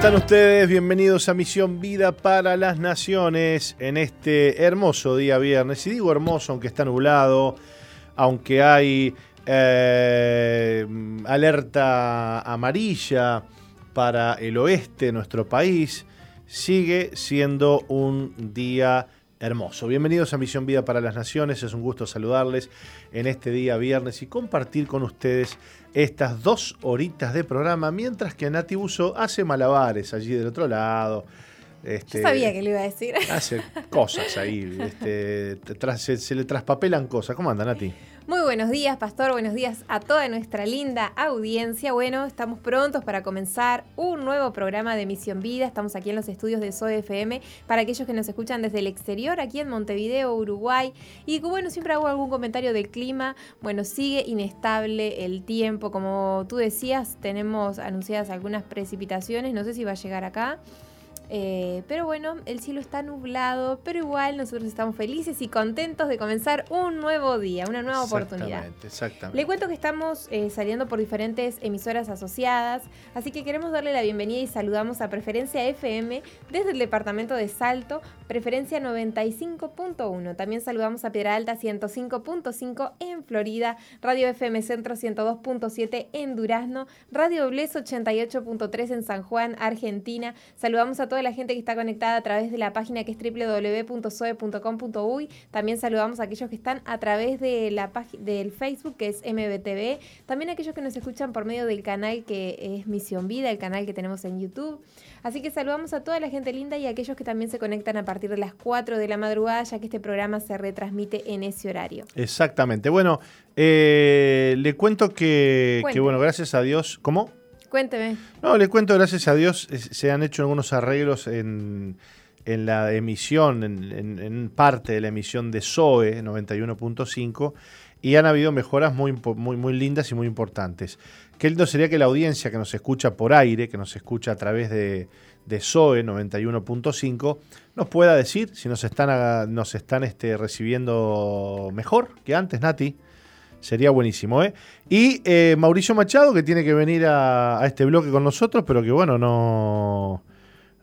Están ustedes? Bienvenidos a Misión Vida para las Naciones en este hermoso día viernes. Y digo hermoso aunque está nublado, aunque hay eh, alerta amarilla para el oeste de nuestro país, sigue siendo un día hermoso. Bienvenidos a Misión Vida para las Naciones. Es un gusto saludarles en este día viernes y compartir con ustedes estas dos horitas de programa, mientras que Nati Buso hace malabares allí del otro lado. Este, Yo sabía que le iba a decir. Hace cosas ahí, este, se, se, le traspapelan cosas. ¿Cómo anda, Nati? Muy buenos días, Pastor. Buenos días a toda nuestra linda audiencia. Bueno, estamos prontos para comenzar un nuevo programa de Misión Vida. Estamos aquí en los estudios de SOE FM para aquellos que nos escuchan desde el exterior, aquí en Montevideo, Uruguay. Y bueno, siempre hago algún comentario del clima. Bueno, sigue inestable el tiempo. Como tú decías, tenemos anunciadas algunas precipitaciones. No sé si va a llegar acá. Eh, pero bueno, el cielo está nublado, pero igual nosotros estamos felices y contentos de comenzar un nuevo día, una nueva oportunidad. Exactamente. Le cuento que estamos eh, saliendo por diferentes emisoras asociadas, así que queremos darle la bienvenida y saludamos a Preferencia FM desde el departamento de Salto, Preferencia 95.1. También saludamos a Piedra Alta 105.5 en Florida, Radio FM Centro 102.7 en Durazno, Radio Bles 88.3 en San Juan, Argentina. Saludamos a toda la gente que está conectada a través de la página que es www.soe.com.uy. También saludamos a aquellos que están a través de la del Facebook, que es MBTV. También a aquellos que nos escuchan por medio del canal que es Misión Vida, el canal que tenemos en YouTube. Así que saludamos a toda la gente linda y a aquellos que también se conectan a partir de las 4 de la madrugada, ya que este programa se retransmite en ese horario. Exactamente. Bueno, eh, le cuento que, que, bueno, gracias a Dios. ¿Cómo? Cuénteme. No, le cuento, gracias a Dios, se han hecho algunos arreglos en, la emisión, en, parte de la emisión de SOE 91.5 y han habido mejoras muy, muy, muy lindas y muy importantes. Qué lindo sería que la audiencia que nos escucha por aire, que nos escucha a través de, de SOE 91.5, nos pueda decir si nos están, nos están este, recibiendo mejor que antes, Nati. Sería buenísimo, ¿eh? Y eh, Mauricio Machado, que tiene que venir a, este bloque con nosotros, pero que bueno, no,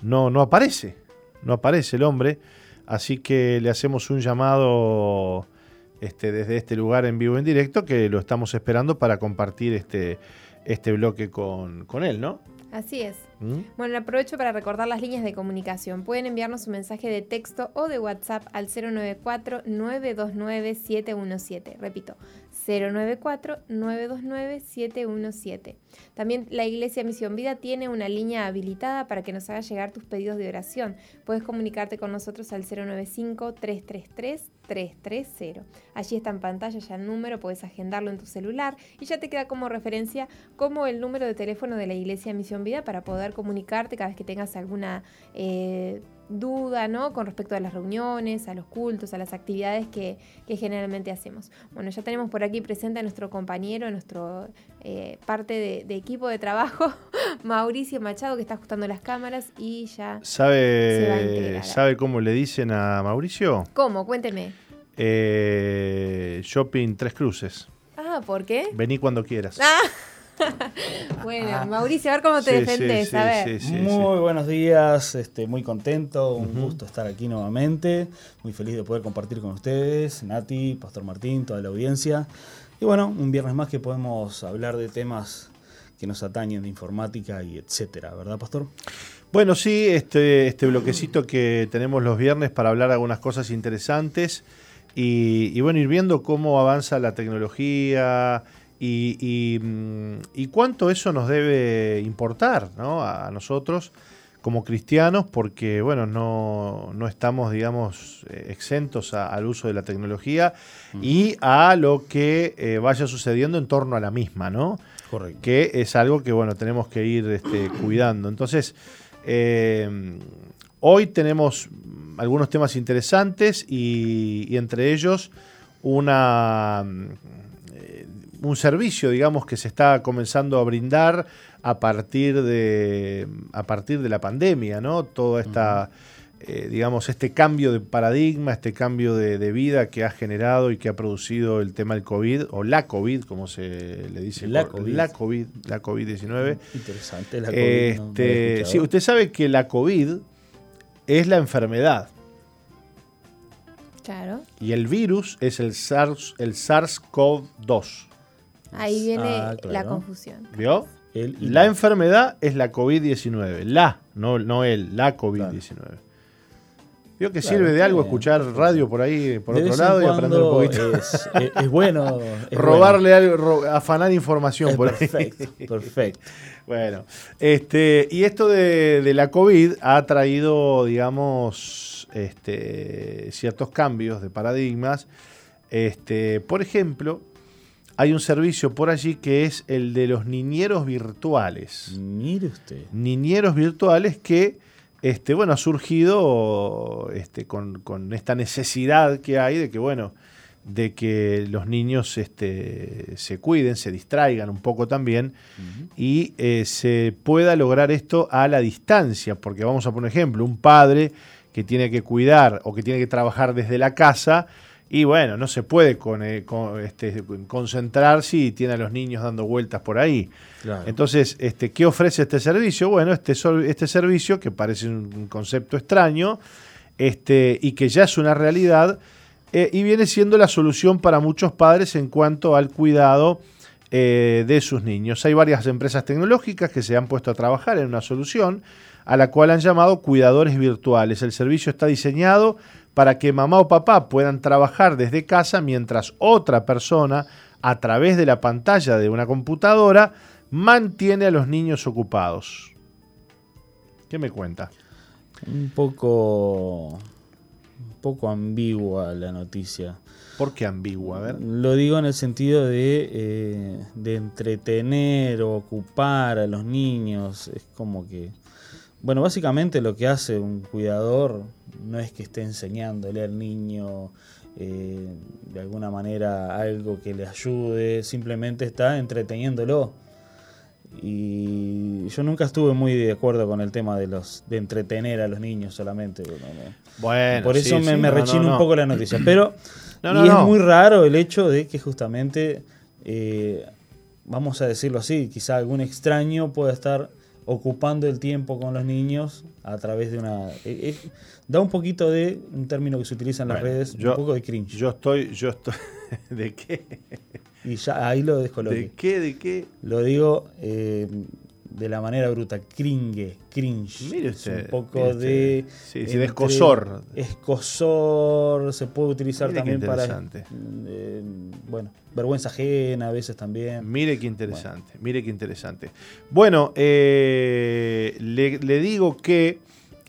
no, no aparece. No aparece el hombre. Así que le hacemos un llamado este, desde este lugar en vivo en directo, que lo estamos esperando para compartir este, este bloque con, con él, ¿no? Así es. ¿Mm? Bueno, aprovecho para recordar las líneas de comunicación. Pueden enviarnos un mensaje de texto o de WhatsApp al 094-929-717. Repito, 094-929-717. También la Iglesia Misión Vida tiene una línea habilitada para que nos haga llegar tus pedidos de oración. Puedes comunicarte con nosotros al 095-333-330. Allí está en pantalla ya el número, puedes agendarlo en tu celular y ya te queda como referencia como el número de teléfono de la Iglesia Misión Vida para poder comunicarte cada vez que tengas alguna... Eh, duda, ¿no? Con respecto a las reuniones, a los cultos, a las actividades que, generalmente hacemos. Bueno, ya tenemos por aquí presente a nuestro compañero, nuestro eh, parte de, equipo de trabajo, Mauricio Machado, que está ajustando las cámaras y ya ¿Sabe, ¿Sabe cómo le dicen a Mauricio? ¿Cómo? Cuénteme. Eh, shopping Tres Cruces. Ah, ¿por qué? Vení cuando quieras. Ah. bueno, ah. Mauricio, a ver cómo te defendés, a ver. muy buenos días, este, muy contento, un gusto estar aquí nuevamente, muy feliz de poder compartir con ustedes, Nati, Pastor Martín, toda la audiencia. Y bueno, un viernes más que podemos hablar de temas que nos atañen de informática y etcétera, ¿verdad, Pastor? Bueno, sí, este, este bloquecito que tenemos los viernes para hablar algunas cosas interesantes y, y bueno, ir viendo cómo avanza la tecnología, Mm, y, cuánto eso nos debe importar a, nosotros como cristianos, porque bueno, no, estamos, digamos, eh, exentos al uso de la tecnología y a lo que eh, vaya sucediendo en torno a la misma, ¿no? Correcto. Que es algo que, bueno, tenemos que ir este, cuidando. Entonces, eh, hoy tenemos algunos temas interesantes y entre ellos una un servicio, digamos, que se está comenzando a brindar a partir de, a partir de la pandemia, ¿no? Toda esta, eh, digamos, este cambio de paradigma, este cambio de, vida que ha generado y que ha producido el tema del COVID, o la COVID, como se le dice. La COVID. La COVID, la COVID-19. Interesante, la COVID. Este, sí, usted sabe que la COVID es la enfermedad. Claro. Y el virus es el SARS, el SARS-CoV-2. Ahí viene ah, la confusión. ¿Vio? la enfermedad es la COVID-19. La, no, no él, la COVID-19. Vio que sirve de algo escuchar radio por ahí, por otro lado, y aprender un poquito. Es, es, bueno. Robarle algo, afanar información por perfecto, Perfecto. bueno, este, y esto de, de, la COVID ha traído, digamos, este, ciertos cambios de paradigmas. Este, por ejemplo, hay un servicio por allí que es el de los niñeros virtuales. Mire usted. Niñeros virtuales que, este, bueno, ha surgido este, con, esta necesidad que hay de que, bueno, de que los niños este, se cuiden, se distraigan un poco también y eh, se pueda lograr esto a la distancia, porque vamos a poner ejemplo, un padre que tiene que cuidar o que tiene que trabajar desde la casa, y bueno, no se puede con, eh, este, concentrar si tiene a los niños dando vueltas por ahí. Entonces, este, ¿qué ofrece este servicio? Bueno, este, este servicio, que parece un concepto extraño, este, y que ya es una realidad, eh, y viene siendo la solución para muchos padres en cuanto al cuidado eh, de sus niños. Hay varias empresas tecnológicas que se han puesto a trabajar en una solución a la cual han llamado cuidadores virtuales. El servicio está diseñado para que mamá o papá puedan trabajar desde casa mientras otra persona, a través de la pantalla de una computadora, mantiene a los niños ocupados. ¿Qué me cuenta? Un poco, un poco ambigua la noticia. ¿Por qué ambigua? A ver. Lo digo en el sentido de, eh, de entretener o ocupar a los niños. Es como que bueno, básicamente lo que hace un cuidador no es que esté enseñándole al niño eh, de alguna manera algo que le ayude, simplemente está entreteniéndolo. Y yo nunca estuve muy de acuerdo con el tema de los de entretener a los niños solamente. Bueno, por eso me, me rechina un poco la noticia. Pero y es muy raro el hecho de que justamente, eh, vamos a decirlo así, quizá algún extraño pueda estar ocupando el tiempo con los niños a través de una... Eh, eh, da un poquito de un término que se utiliza en las redes, un poco de cringe. Yo estoy... Yo estoy ¿De qué? Y ya ahí lo descoloqué. ¿De qué? ¿De qué? Lo digo eh, de la manera bruta, cringe, cringe. Mire usted. un poco de... Sí, de escosor. Escosor, se puede utilizar también para... Eh, bueno, vergüenza ajena a veces también. Mire qué interesante, mire qué interesante. Bueno, eh, le, digo que,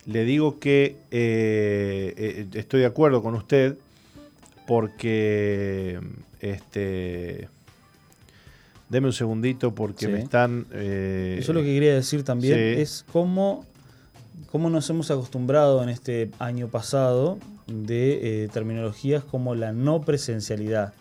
le digo que eh, estoy de acuerdo con usted porque este Deme un segundito porque me están... Eh, Eso lo que quería decir también es cómo cómo nos hemos acostumbrado en este año pasado de eh, terminologías como la no presencialidad.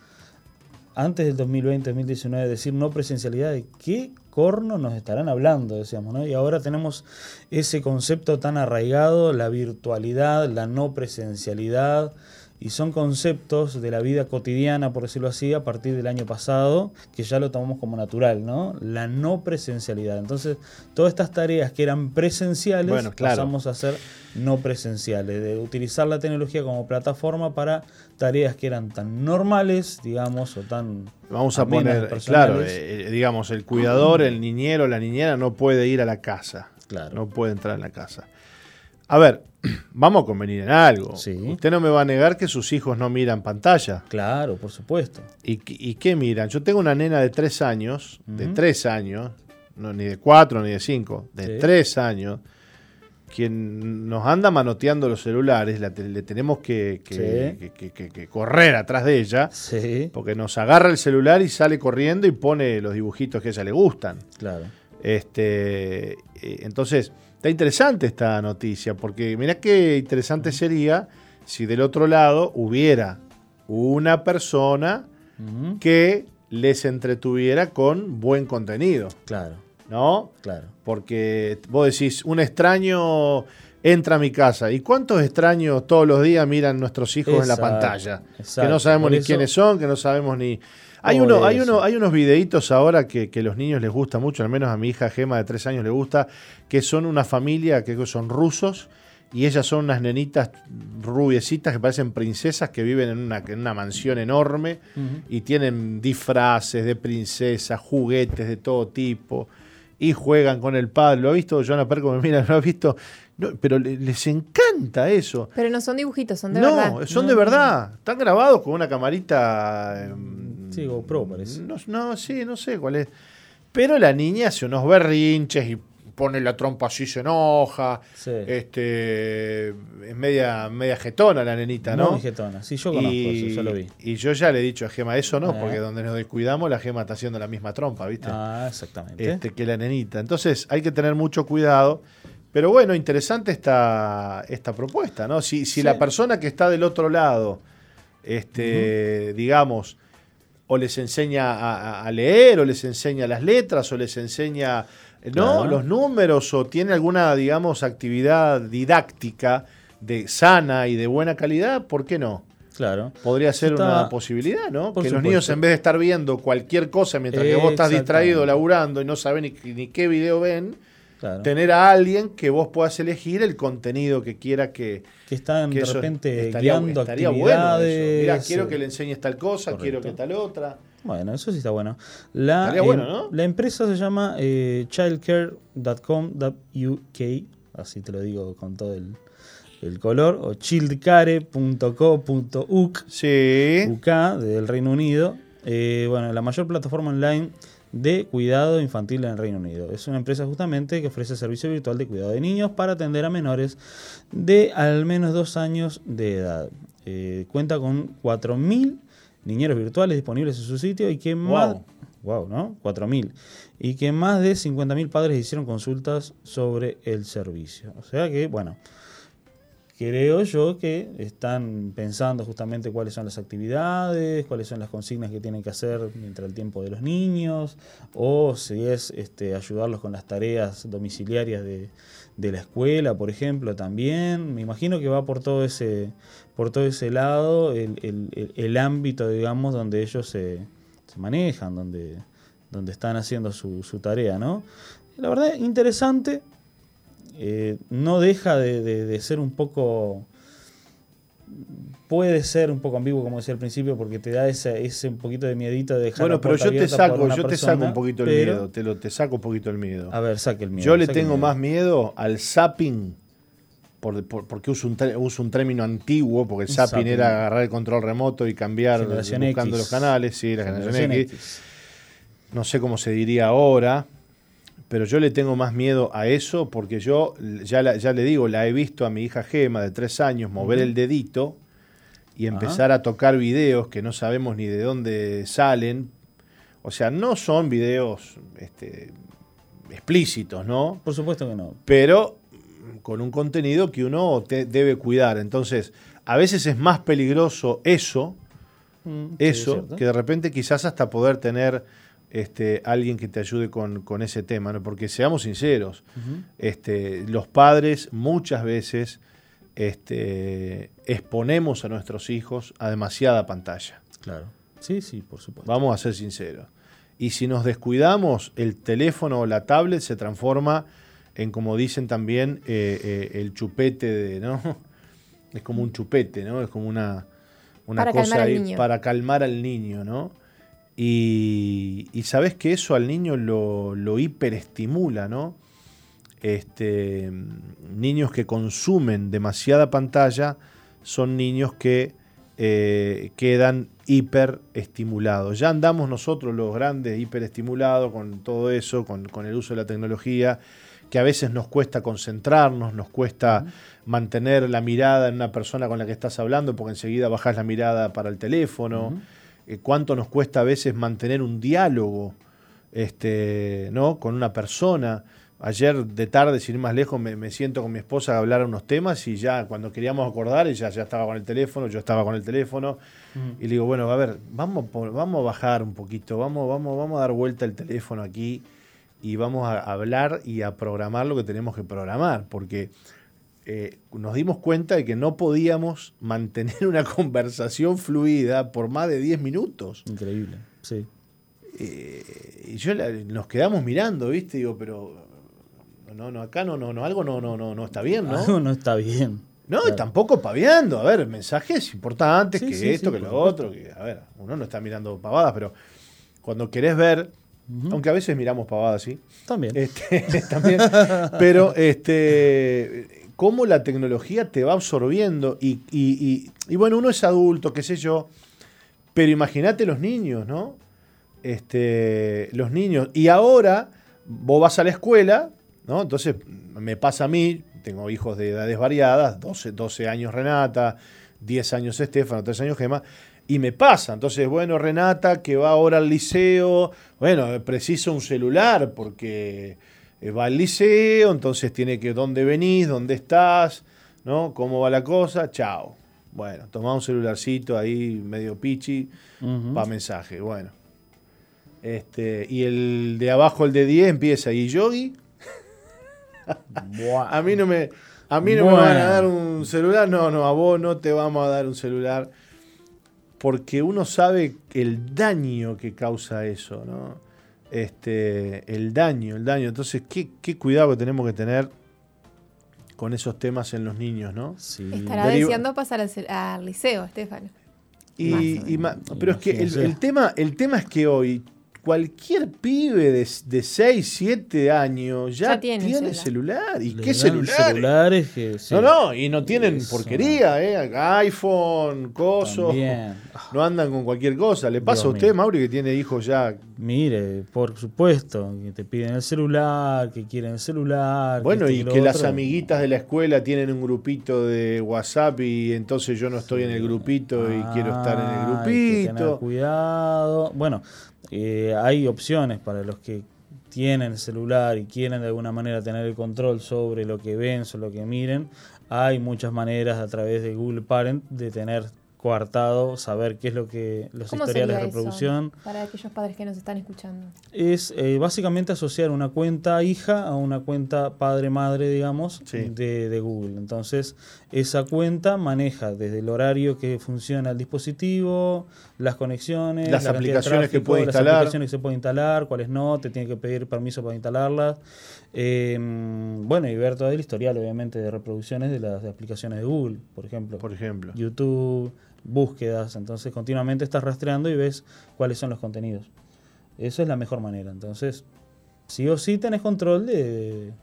Antes del 2020-2019 decir no presencialidad, ¿de qué corno nos estarán hablando? Decíamos, ¿no? Y ahora tenemos ese concepto tan arraigado, la virtualidad, la no presencialidad, y son conceptos de la vida cotidiana, por decirlo así, a partir del año pasado, que ya lo tomamos como natural, ¿no? La no presencialidad. Entonces, todas estas tareas que eran presenciales, pasamos a ser no presenciales, de utilizar la tecnología como plataforma para tareas que eran tan normales, digamos, o tan... Vamos a poner, claro, eh, eh, digamos, el cuidador, el niñero, la niñera no puede ir a la casa. Claro. No puede entrar en la casa. A ver, vamos a convenir en algo. Usted no me va a negar que sus hijos no miran pantalla. Claro, por supuesto. ¿Y, qué miran? Yo tengo una nena de tres años, de tres años, no, ni de cuatro ni de cinco, de tres años, quien nos anda manoteando los celulares, le tenemos que, que, correr atrás de ella, porque nos agarra el celular y sale corriendo y pone los dibujitos que a ella le gustan. Claro. Este, eh, entonces, Está interesante esta noticia, porque mirá qué interesante sería si del otro lado hubiera una persona que les entretuviera con buen contenido. Claro. ¿No? Claro. Porque vos decís, un extraño entra a mi casa. ¿Y cuántos extraños todos los días miran nuestros hijos en la pantalla? Que no sabemos ni quiénes son, que no sabemos ni hay, uno, hay, uno, hay unos videitos ahora que, que los niños les gusta mucho, al menos a mi hija Gema de tres años le gusta, que son una familia que son rusos y ellas son unas nenitas rubiecitas que parecen princesas que viven en una, en una mansión enorme y tienen disfraces de princesas, juguetes de todo tipo y juegan con el padre. ¿Lo ha visto? Joana Perco me mira, ¿lo ha visto? Pero les encanta eso. Pero no son dibujitos, son de verdad. No, son de verdad. Están grabados con una camarita. Em, Sí, GoPro parece. No, no, sí, no sé cuál es. Pero la niña hace unos berrinches y pone la trompa así, se enoja. Este, es media, media jetona la nenita, ¿no? Muy jetona, sí, yo conozco y, eso, yo lo vi. Y yo ya le he dicho a Gema, eso no, eh. porque donde nos descuidamos, la Gema está haciendo la misma trompa, ¿viste? Ah, exactamente. Este, que la nenita. Entonces hay que tener mucho cuidado. Pero bueno, interesante esta, esta propuesta, ¿no? Si, si la persona que está del otro lado, este, digamos, o les enseña a, leer, o les enseña las letras, o les enseña ¿no? los números, o tiene alguna, digamos, actividad didáctica de sana y de buena calidad, ¿por qué no? Claro. Podría ser una posibilidad, ¿no? que los niños, en vez de estar viendo cualquier cosa mientras que vos estás distraído laburando y no sabes ni, ni qué video ven, Tener a alguien que vos puedas elegir el contenido que quiera que... Que están de repente guiando actividades. Mira, quiero que le enseñes tal cosa, quiero que tal otra. Bueno, eso sí está bueno. La, bueno, em, ¿no? La empresa se llama eh, childcare.com.uk, así te lo digo con todo el, el color, o childcare.co.uk, sí. UK, del Reino Unido. Eh, bueno, la mayor plataforma online de cuidado infantil en el Reino Unido. Es una empresa justamente que ofrece servicio virtual de cuidado de niños para atender a menores de al menos dos años de edad. Eh, cuenta con 4.000 niñeros virtuales disponibles en su sitio y que más... Wow, ¿no? 4.000. Y que más de 50.000 padres hicieron consultas sobre el servicio. O sea que, bueno, creo yo que están pensando justamente cuáles son las actividades, cuáles son las consignas que tienen que hacer mientras el tiempo de los niños, o si es este, ayudarlos con las tareas domiciliarias de, la escuela, por ejemplo, también. Me imagino que va por todo ese, por todo ese lado el, ámbito, digamos, donde ellos se, manejan, donde, donde están haciendo su, tarea, ¿no? La verdad, interesante, eh, no deja de, ser un poco puede ser un poco ambiguo, como decía al principio, porque te da ese, ese un poquito de miedito de dejar Bueno, pero yo te saco, yo te saco un poquito el miedo, te lo te saco un poquito el miedo. A ver, saque el miedo. Yo le tengo más miedo al zapping por, porque uso un, uso un término antiguo, porque el zapping, era agarrar el control remoto y cambiar buscando los canales, sí, la generación, X. No sé cómo se diría ahora, pero yo le tengo más miedo a eso porque yo, ya, ya le digo, la he visto a mi hija Gema de tres años mover el dedito y empezar a tocar videos que no sabemos ni de dónde salen. O sea, no son videos este, explícitos, ¿no? Por supuesto que no. Pero con un contenido que uno te- debe cuidar. Entonces, a veces es más peligroso eso, Mm, eso, que de repente quizás hasta poder tener este, alguien que te ayude con, con ese tema, ¿no? Porque seamos sinceros, este, los padres muchas veces este, exponemos a nuestros hijos a demasiada pantalla. Claro. Sí, sí, por supuesto. Vamos a ser sinceros. Y si nos descuidamos, el teléfono o la tablet se transforma en, como dicen también, eh, eh, el chupete de, ¿no? Es como un chupete, ¿no? Es como una, una Para cosa calmar ahí para calmar al niño, ¿no? Y, y sabes que eso al niño lo, lo hiperestimula, ¿no? Este, niños que consumen demasiada pantalla son niños que eh, quedan hiperestimulados. Ya andamos nosotros los grandes hiperestimulados con todo eso, con, con el uso de la tecnología, que a veces nos cuesta concentrarnos, nos cuesta mantener la mirada en una persona con la que estás hablando, porque enseguida bajas la mirada para el teléfono. Eh, cuánto nos cuesta a veces mantener un diálogo este, ¿no? con una persona. Ayer de tarde, sin ir más lejos, me, me siento con mi esposa a hablar unos temas y ya cuando queríamos acordar, ella ya estaba con el teléfono, yo estaba con el teléfono. Y le digo, bueno, a ver, vamos, vamos a bajar un poquito, vamos, vamos, vamos a dar vuelta el teléfono aquí y vamos a hablar y a programar lo que tenemos que programar, porque eh, nos dimos cuenta de que no podíamos mantener una conversación fluida por más de 10 minutos. Increíble. Sí. Eh, y yo la- nos quedamos mirando, ¿viste? Digo, pero no, no, acá no, no, no, algo no, no, no, no está bien, ¿no? Algo no está bien. No, y tampoco paviando. A ver, mensajes importantes, Sí, que sí, esto, sí, que lo otro. Que, a ver, uno no está mirando pavadas, pero cuando querés ver, aunque a veces miramos pavadas, sí, También. este, también, pero este, cómo la tecnología te va absorbiendo y, y- y- bueno, uno es adulto, qué sé yo, pero imagínate los niños, ¿no? Este, los niños. Y ahora vos vas a la escuela, ¿no? Entonces me pasa a mí, tengo hijos de edades variadas, 12, 12 años Renata, 10 años Estefano, 3 años Gema, y me pasa. Entonces, bueno, Renata, que va ahora al liceo, bueno, precisa un celular porque va al liceo, entonces tiene que, ¿dónde venís? ¿Dónde estás? ¿No? ¿Cómo va la cosa? Chao. Bueno, toma un celularcito ahí medio pichi para mensaje. Bueno. Este, y el de abajo, el de 10, empieza. ¿Y Yogi? A mí no me, a mí no me van a dar un celular. No, no, a vos no te vamos a dar un celular. Porque uno sabe el daño que causa eso, ¿no? Este, el daño, el daño. Entonces, qué, qué cuidado que tenemos que tener con esos temas en los niños, ¿no? Sí. Estará Deriva- deseando pasar al, ce- al liceo, Estefano. Y, pero es que el tema, el tema es que hoy cualquier pibe de, de 6, 7 años ya, Ya tiene tiene, celular. celular. ¿Y Le qué celular? celulares que, sí, No, no, y no tienen Eso. porquería, ¿eh? iPhone, coso. también. No andan con cualquier cosa. Le pasa Dios a usted, mío. Mauri, que tiene hijos ya. Mire, por supuesto, que te piden el celular, que quieren el celular. Bueno, y que las amiguitas de la escuela tienen un grupito de WhatsApp y entonces yo no estoy en el grupito y quiero estar en el Ah, hay que tener grupito. cuidado. Bueno, eh, hay opciones para los que tienen el celular y quieren de alguna manera tener el control sobre lo que ven, sobre lo que miren. Hay muchas maneras a través de Google Parent de tener coartado, saber qué es lo que los ¿Cómo historiales de eso reproducción. para aquellos padres que nos están escuchando? Es eh, básicamente asociar una cuenta hija a una cuenta padre-madre, digamos, Sí. de, de Google. Entonces, esa cuenta maneja desde el horario que funciona el dispositivo, las conexiones, Las la aplicaciones que tráfico, puede las instalar. aplicaciones que se puede instalar, cuáles no, te tiene que pedir permiso para instalarlas. Eh, bueno, y ver todo el historial, obviamente, de reproducciones de las aplicaciones de Google, por ejemplo. Por ejemplo. YouTube, búsquedas, entonces continuamente estás rastreando y ves cuáles son los contenidos. Eso es la mejor manera. Entonces, sí o sí tenés control de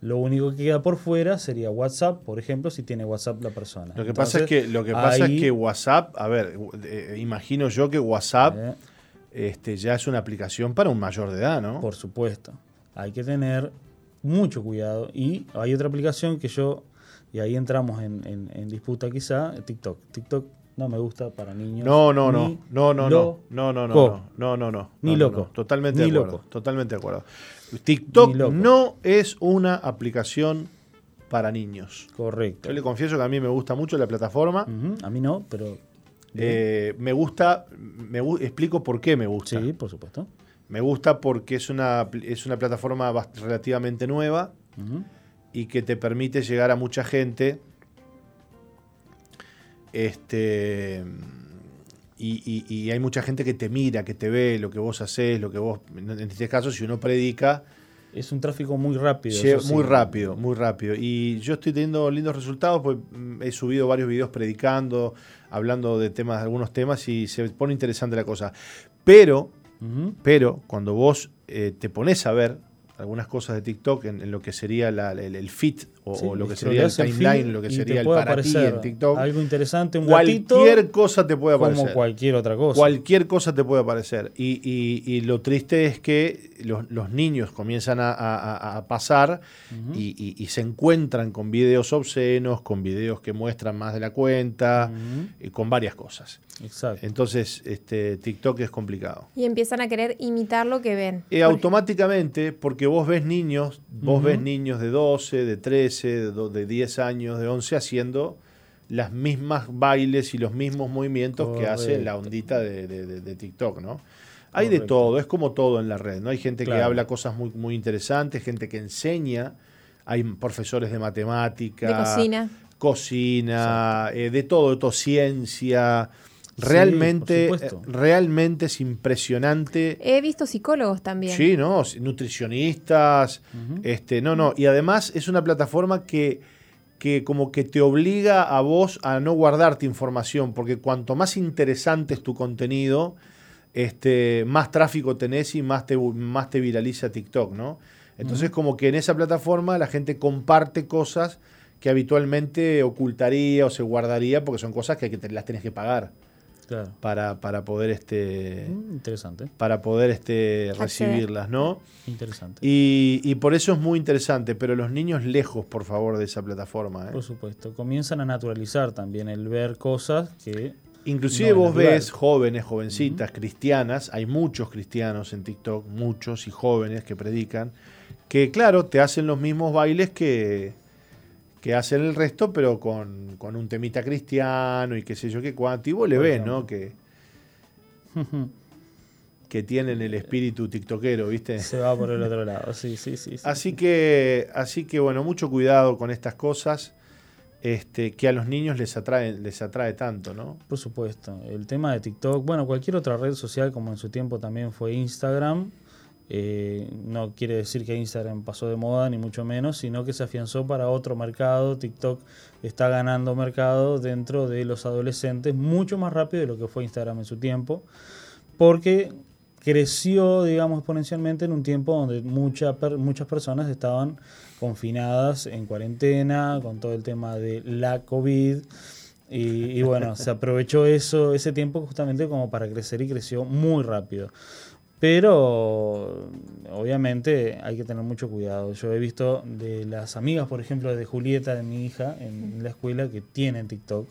lo único que queda por fuera sería WhatsApp, por ejemplo, si tiene WhatsApp la persona. Lo que pasa es que lo que pasa ahí, es que WhatsApp, a ver, eh, imagino yo que WhatsApp eh, este, ya es una aplicación para un mayor de edad, ¿no? por supuesto, hay que tener mucho cuidado. Y hay otra aplicación que yo, y ahí entramos en, en- en disputa quizá, TikTok. TikTok no me gusta para niños. No, no, no, no, no, no, no, no, no, no, no, no, no, Ni loco. Totalmente Ni de acuerdo, loco. totalmente de acuerdo. TikTok no es una aplicación para niños. Correcto. Yo le confieso que a mí me gusta mucho la plataforma. A mí no, pero... Eh, me gusta, me explico por qué me gusta. Sí, por supuesto. Me gusta porque es una, es una plataforma relativamente nueva y que te permite llegar a mucha gente. Este. Y, y- y hay mucha gente que te mira, que te ve lo que vos haces, lo que vos. En este caso, si uno predica, Es un tráfico muy rápido. sí. muy rápido, muy rápido. Y yo estoy teniendo lindos resultados, pues mm, he subido varios videos predicando, hablando de temas, algunos temas, y se pone interesante la cosa. Pero Pero cuando vos eh, te pones a ver algunas cosas de TikTok en, lo que sería la- el, el o, Sí, o lo que sería el timeline, lo que sería el para ti en TikTok, Algo interesante, un cualquier gatito, cosa te puede aparecer. como cualquier otra cosa. Cualquier cosa te puede aparecer. Y, y- y lo triste es que los, los niños comienzan a, a- pasar y, y- y se encuentran con videos obscenos, con videos que muestran más de la cuenta, y con varias cosas. Exacto. Entonces, este, TikTok es complicado. Y empiezan a querer imitar lo que ven. Eh, automáticamente, porque vos ves niños, vos ves niños de 12, de 13, de, do- de 10 años, de 11, haciendo las mismas bailes y los mismos movimientos que hace la ondita de, de- de- de TikTok, ¿no? Hay de todo, es como todo en la red, ¿no? Hay gente que habla cosas muy, muy interesantes, gente que enseña, hay profesores de matemática, De cocina. cocina, eh, de todo, de todo, ciencia. Realmente, eh, realmente es impresionante. He visto psicólogos también. Sí, no, nutricionistas, este, no, no, y además es una plataforma que, que como que te obliga a vos a no guardarte información, porque cuanto más interesante es tu contenido, este, más tráfico tenés y más te, más te viraliza TikTok, ¿no? Entonces como que en esa plataforma la gente comparte cosas que habitualmente ocultaría o se guardaría porque son cosas que, hay que te- las tenés que pagar Claro. para, para poder este Mm, Interesante. para poder este, recibirlas, ¿no? Interesante. Y, y por eso es muy interesante, pero los niños lejos, por favor, de esa plataforma. ¿eh? Por supuesto. Comienzan a naturalizar también el ver cosas que. Inclusive no vos ves jóvenes, jovencitas, cristianas, hay muchos cristianos en TikTok, muchos y jóvenes que predican, que claro, te hacen los mismos bailes que, que hacen el resto, pero con, con un temita cristiano y qué sé yo qué cuánto. Y vos le ves. ¿no? Que, que tienen el espíritu tiktokero, ¿viste? Se va por el otro lado. Sí, sí, sí. sí. Así que, así que bueno, mucho cuidado con estas cosas este, que a los niños les atrae, les atrae tanto, ¿no? Por supuesto. El tema de TikTok, bueno, cualquier otra red social, como en su tiempo también fue Instagram, eh, no quiere decir que Instagram pasó de moda, ni mucho menos, sino que se afianzó para otro mercado. TikTok está ganando mercado dentro de los adolescentes mucho más rápido de lo que fue Instagram en su tiempo, porque creció, digamos, exponencialmente en un tiempo donde mucha muchas personas estaban confinadas en cuarentena con todo el tema de la COVID. Y, y bueno, se aprovechó eso, ese tiempo justamente como para crecer y creció muy rápido. Pero obviamente hay que tener mucho cuidado. Yo he visto de las amigas, por ejemplo, de Julieta, de mi hija, en la escuela, que tienen TikTok.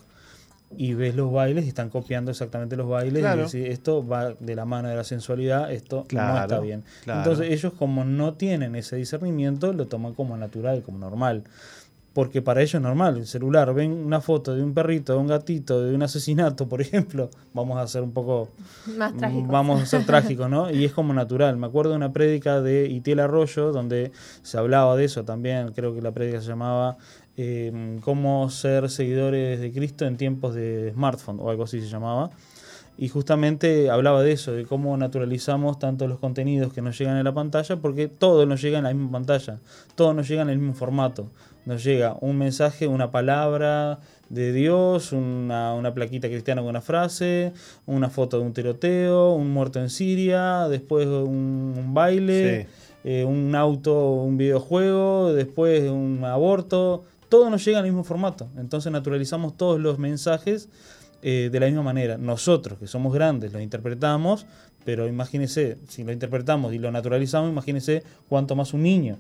Y ves los bailes y están copiando exactamente los bailes. Claro. Y decís, esto va de la mano de la sensualidad, esto no está bien. claro. Entonces ellos como no tienen ese discernimiento, lo toman como natural, como normal. Porque para ellos es normal, el celular, ven una foto de un perrito, de un gatito, de un asesinato, por ejemplo, vamos a hacer un poco Más trágico. Vamos a ser trágicos, ¿no? Y es como natural. Me acuerdo de una prédica de Itiel Arroyo donde se hablaba de eso también. Creo que la prédica se llamaba eh, Cómo ser seguidores de Cristo en tiempos de smartphone o algo así se llamaba. Y justamente hablaba de eso, de cómo naturalizamos tanto los contenidos que nos llegan en la pantalla, porque todo nos llega en la misma pantalla, todo nos llega en el mismo formato. Nos llega un mensaje, una palabra de Dios, una, una plaquita cristiana con una frase, una foto de un tiroteo, un muerto en Siria, después un, un baile, eh, un auto, un videojuego, después un aborto. Todo nos llega en el mismo formato. Entonces naturalizamos todos los mensajes eh, de la misma manera. Nosotros, que somos grandes, lo interpretamos, pero imagínese, si lo interpretamos y lo naturalizamos, imagínese cuánto más un niño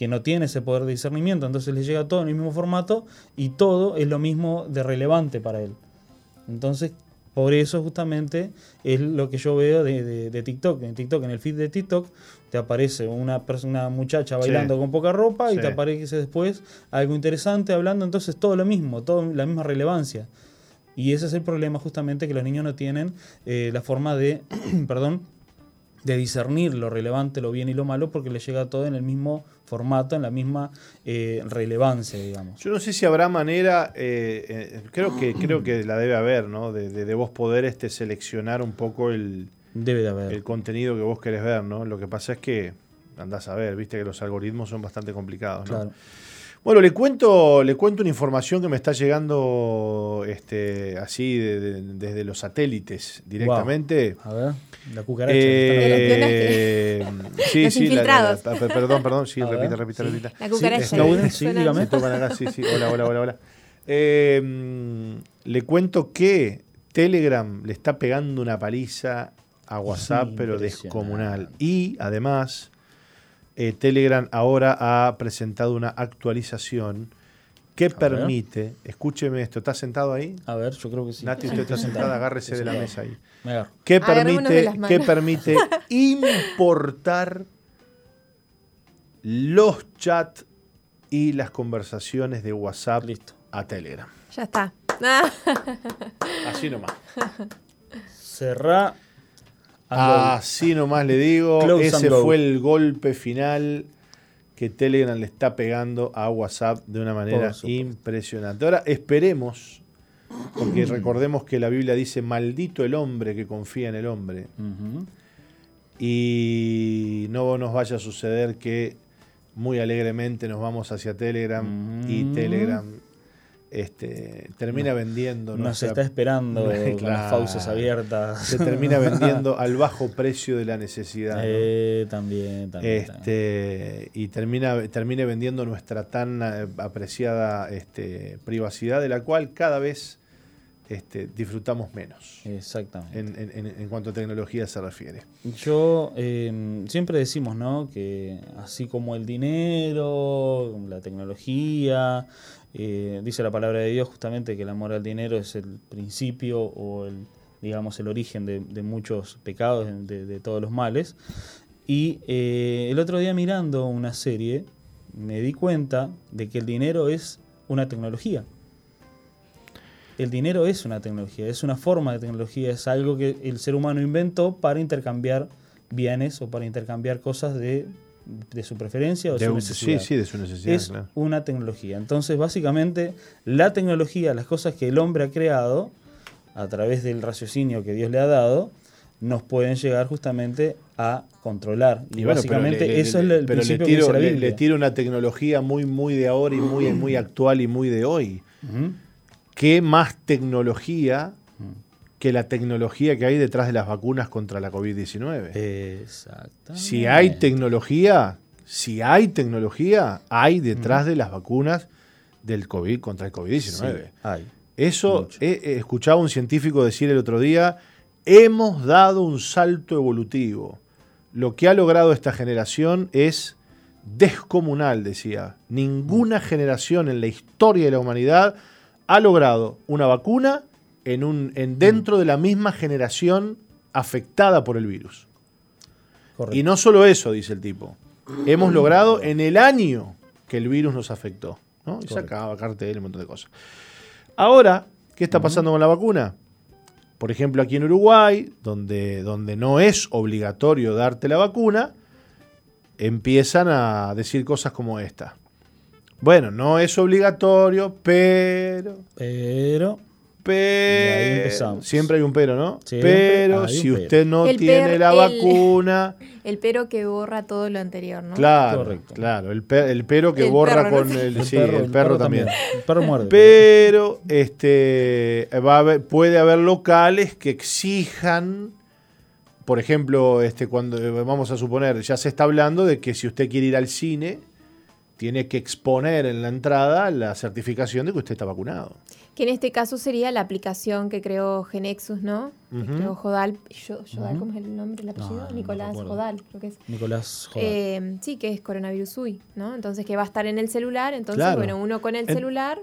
que no tiene ese poder de discernimiento, entonces le llega todo en el mismo formato y todo es lo mismo de relevante para él. Entonces, Por eso justamente es lo que yo veo de, de- de TikTok. En TikTok, en el feed de TikTok, te aparece una, persona, una muchacha bailando Sí. con poca ropa y Sí. te aparece después algo interesante hablando. Entonces todo lo mismo, todo la misma relevancia. Y ese es el problema justamente que los niños no tienen eh, la forma de, perdón, de discernir lo relevante, lo bien y lo malo, porque les llega todo en el mismo formato, en la misma eh, relevancia, digamos. Yo no sé si habrá manera, eh, eh, creo que creo que la debe haber, ¿no? De, de- de vos poder este, seleccionar un poco el, Debe de haber. el contenido que vos querés ver, ¿no? Lo que pasa es que andás a ver, viste que los algoritmos son bastante complicados, ¿no? Claro. Bueno, le cuento, le cuento una información que me está llegando este, así de- de- desde los satélites directamente. A ver, la cucaracha. Eh, sí, Los sí, la- la- la- perdón, perdón, sí, repita, repita, sí. repita. La cucaracha. Sí, Snowden, sí, Suena- dígame. Acá, sí, sí. Hola, hola, hola, hola. Eh, mm, le cuento que Telegram le está pegando una paliza a WhatsApp, pero descomunal. Y además, eh, Telegram ahora ha presentado una actualización que permite, escúcheme esto, ¿está sentado ahí? A ver, yo creo que sí. Nati, usted está sentada, agárrese de la mesa ahí. De permite, que permite importar los chats y las conversaciones de WhatsApp Listo. a Telegram. Ya está. Así nomás. Cerrá. Así nomás le digo. Close Ese fue el golpe final que Telegram le está pegando a WhatsApp de una manera impresionante. Ahora esperemos, porque recordemos que la Biblia dice, maldito el hombre que confía en el hombre. y no nos vaya a suceder que muy alegremente nos vamos hacia Telegram y Mm. Telegram este, termina vendiendo Nos nuestra- está esperando con las fauces abiertas. se termina vendiendo al bajo precio de la necesidad ¿no? Eh, también, también. también. este, y termina termine vendiendo nuestra tan eh, apreciada este, privacidad de la cual cada vez este, disfrutamos menos Exactamente. en, en- en- en cuanto a tecnología se refiere. Yo eh, siempre decimos, ¿no? Que así como el dinero, la tecnología, eh, dice la palabra de Dios justamente que el amor al dinero es el principio o el, digamos, el origen de, muchos pecados, de, de todos los males. Y eh, el otro día mirando una serie me di cuenta de que el dinero es una tecnología. El dinero es una tecnología, es una forma de tecnología, es algo que el ser humano inventó para intercambiar bienes o para intercambiar cosas de, de su preferencia o de su necesidad. sí, sí, de su necesidad, Es claro. una tecnología. Entonces, básicamente, la tecnología, las cosas que el hombre ha creado, a través del raciocinio que Dios le ha dado, nos pueden llegar justamente a controlar. Y, bueno, básicamente le- le- eso le- es el pero le principio que tiro, dice la le- Biblia. le tiro una tecnología muy, muy de ahora y muy, muy actual y muy de hoy. ¿Qué más tecnología que la tecnología que hay detrás de las vacunas contra la COVID-19? Exactamente. Si hay tecnología, si hay tecnología, hay detrás de las vacunas del COVID contra el COVID-19. Sí. Eso he, he escuchado a un científico decir el otro día, hemos dado un salto evolutivo. Lo que ha logrado esta generación es descomunal, decía. Ninguna generación en la historia de la humanidad ha logrado una vacuna en un, en dentro de la misma generación afectada por el virus. Correcto. Y no solo eso, dice el tipo. Hemos logrado en el año que el virus nos afectó. ¿no? Y Correcto. sacaba cartel, un montón de cosas. Ahora, ¿qué está pasando con la vacuna? Por ejemplo, aquí en Uruguay, donde, donde no es obligatorio darte la vacuna, empiezan a decir cosas como esta. Bueno, no es obligatorio, pero Pero pero ahí empezamos. siempre hay un pero, ¿no? Siempre pero si pero. usted no El tiene per- la el- vacuna, el pero que borra todo lo anterior, ¿no? claro, Correcto. claro, el, pe- el pero que El borra perro, ¿no? con el, el sí, perro, el perro también. El perro muerde. Pero este va a haber- puede haber locales que exijan por ejemplo, este cuando eh, vamos a suponer, ya se está hablando de que si usted quiere ir al cine tiene que exponer en la entrada la certificación de que usted está vacunado. Que en este caso sería la aplicación que creó Genexus, ¿no? Que Ujú. creó Jodal. Yo- Jodal. ¿cómo es el nombre, el apellido? No, Nicolás. Jodal, creo que es. Nicolás Joder. Eh, sí, que es coronavirus UI, ¿no? Entonces que va a estar en el celular. Entonces, Claro. bueno, uno con el En- celular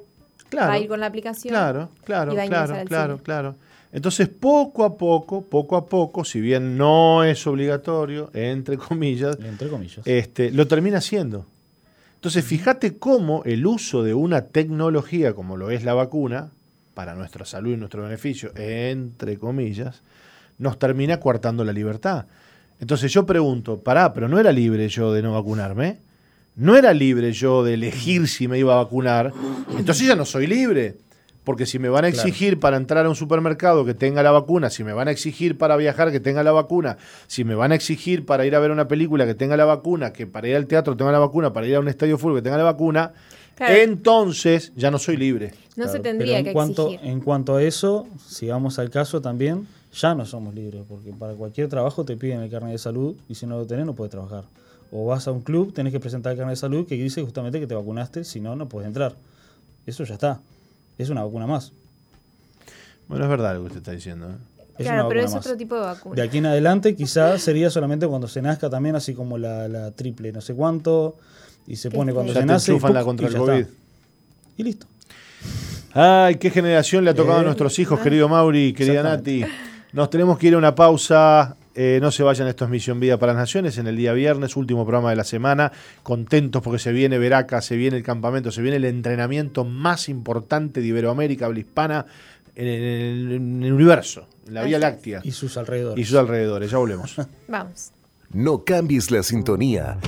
Claro. va a ir con la aplicación. Claro, claro, y va a claro, al claro, cine. claro. Entonces, poco a poco, poco a poco, si bien no es obligatorio, entre comillas, Entre comillas. este, lo termina haciendo. Entonces, fíjate cómo el uso de una tecnología como lo es la vacuna, para nuestra salud y nuestro beneficio, entre comillas, nos termina coartando la libertad. Entonces yo pregunto, pará, pero no era libre yo de no vacunarme, no era libre yo de elegir si me iba a vacunar, entonces ya no soy libre. Porque si me van a exigir para entrar a un supermercado que tenga la vacuna, si me van a exigir para viajar que tenga la vacuna, si me van a exigir para ir a ver una película que tenga la vacuna, que para ir al teatro tenga la vacuna, para ir a un estadio de fútbol que tenga la vacuna, Claro. entonces ya no soy libre. No se tendría pero en que cuanto, exigir. En cuanto a eso, si vamos al caso también, ya no somos libres, porque para cualquier trabajo te piden el carnet de salud y si no lo tenés no puedes trabajar. O vas a un club, tenés que presentar el carnet de salud que dice justamente que te vacunaste, si no, no puedes entrar. Eso ya está. Es una vacuna más. Bueno, es verdad lo que usted está diciendo. ¿eh? Es claro, una pero es más. otro tipo de vacuna. De aquí en adelante quizás sería solamente cuando se nazca también, así como la, la triple no sé cuánto, y se pone cuando Ya se te nace y, la contra y el ya COVID. está. Y listo. Ay, qué generación le ha tocado a Eh. nuestros hijos, querido Mauri, querida Nati. Nos tenemos que ir a una pausa. Eh, no se vayan, esto es Misión Vida para las Naciones. En el día viernes, último programa de la semana. Contentos porque se viene Veraca, se viene el campamento, se viene el entrenamiento más importante de Iberoamérica, habla hispana, en el, en el universo, en la Vía. Láctea Y sus alrededores. y sus alrededores. Ya volvemos. Vamos. No cambies la sintonía.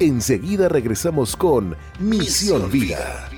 Enseguida regresamos con Misión Vida.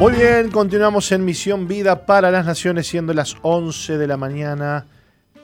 Muy bien, continuamos en Misión Vida para las Naciones, siendo las 11 de la mañana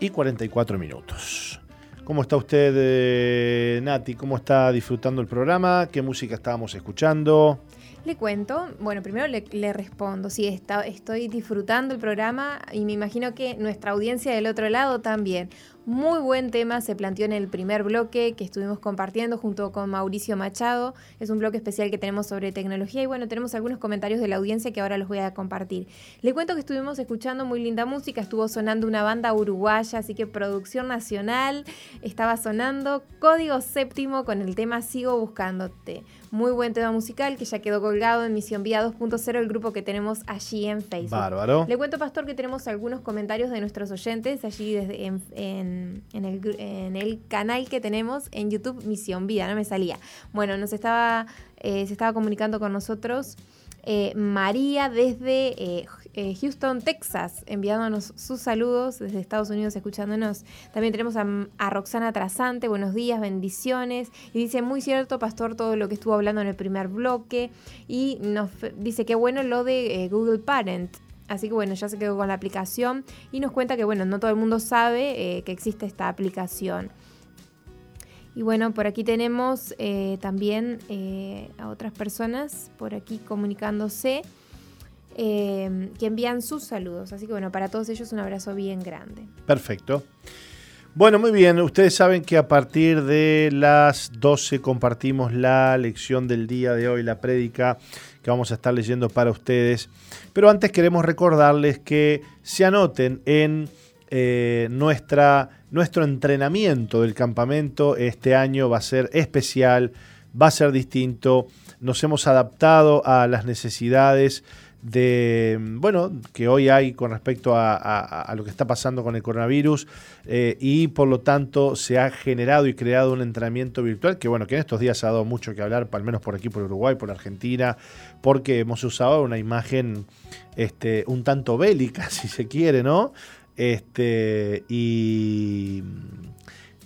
y 44 minutos. ¿Cómo está usted, eh, Nati? ¿Cómo está disfrutando el programa? ¿Qué música estábamos escuchando? Le cuento, bueno, primero le, respondo, sí, está, estoy disfrutando el programa y me imagino que nuestra audiencia del otro lado también. Muy buen tema se planteó en el primer bloque que estuvimos compartiendo junto con Mauricio Machado. Es un bloque especial que tenemos sobre tecnología y bueno, tenemos algunos comentarios de la audiencia que ahora los voy a compartir. Le cuento que estuvimos escuchando muy linda música, estuvo sonando una banda uruguaya, así que producción nacional, estaba sonando Código Séptimo con el tema Sigo Buscándote. Muy buen tema musical que ya quedó colgado en Misión Vía 2.0, el grupo que tenemos allí en Facebook. Bárbaro. Le cuento, Pastor, que tenemos algunos comentarios de nuestros oyentes allí desde en, en- en el, gru- en el canal que tenemos en YouTube Misión Vida, no me salía. Bueno, nos estaba, eh, se estaba comunicando con nosotros eh, María desde eh, eh, Houston, Texas, enviándonos sus saludos desde Estados Unidos, escuchándonos. También tenemos a, Roxana Trasante, buenos días, bendiciones. Y dice, muy cierto, Pastor, todo lo que estuvo hablando en el primer bloque. Y nos dice que bueno lo de eh, Google Parent. Así que bueno, ya se quedó con la aplicación y nos cuenta que bueno, no todo el mundo sabe eh, que existe esta aplicación. Y bueno, por aquí tenemos también a otras personas por aquí comunicándose eh, que envían sus saludos. Así que bueno, para todos ellos un abrazo bien grande. Perfecto. Bueno, muy bien. Ustedes saben que a partir de las 12 compartimos la lección del día de hoy, la prédica que vamos a estar leyendo para ustedes. Pero antes queremos recordarles que se anoten en eh, nuestra, nuestro entrenamiento del campamento. Este año va a ser especial, va a ser distinto. Nos hemos adaptado a las necesidades de, bueno, que hoy hay con respecto a, lo que está pasando con el coronavirus eh, y por lo tanto se ha generado y creado un entrenamiento virtual que, bueno, que en estos días ha dado mucho que hablar, al menos por aquí, por Uruguay, por Argentina, porque hemos usado una imagen este, un tanto bélica, si se quiere, ¿no? Este, y,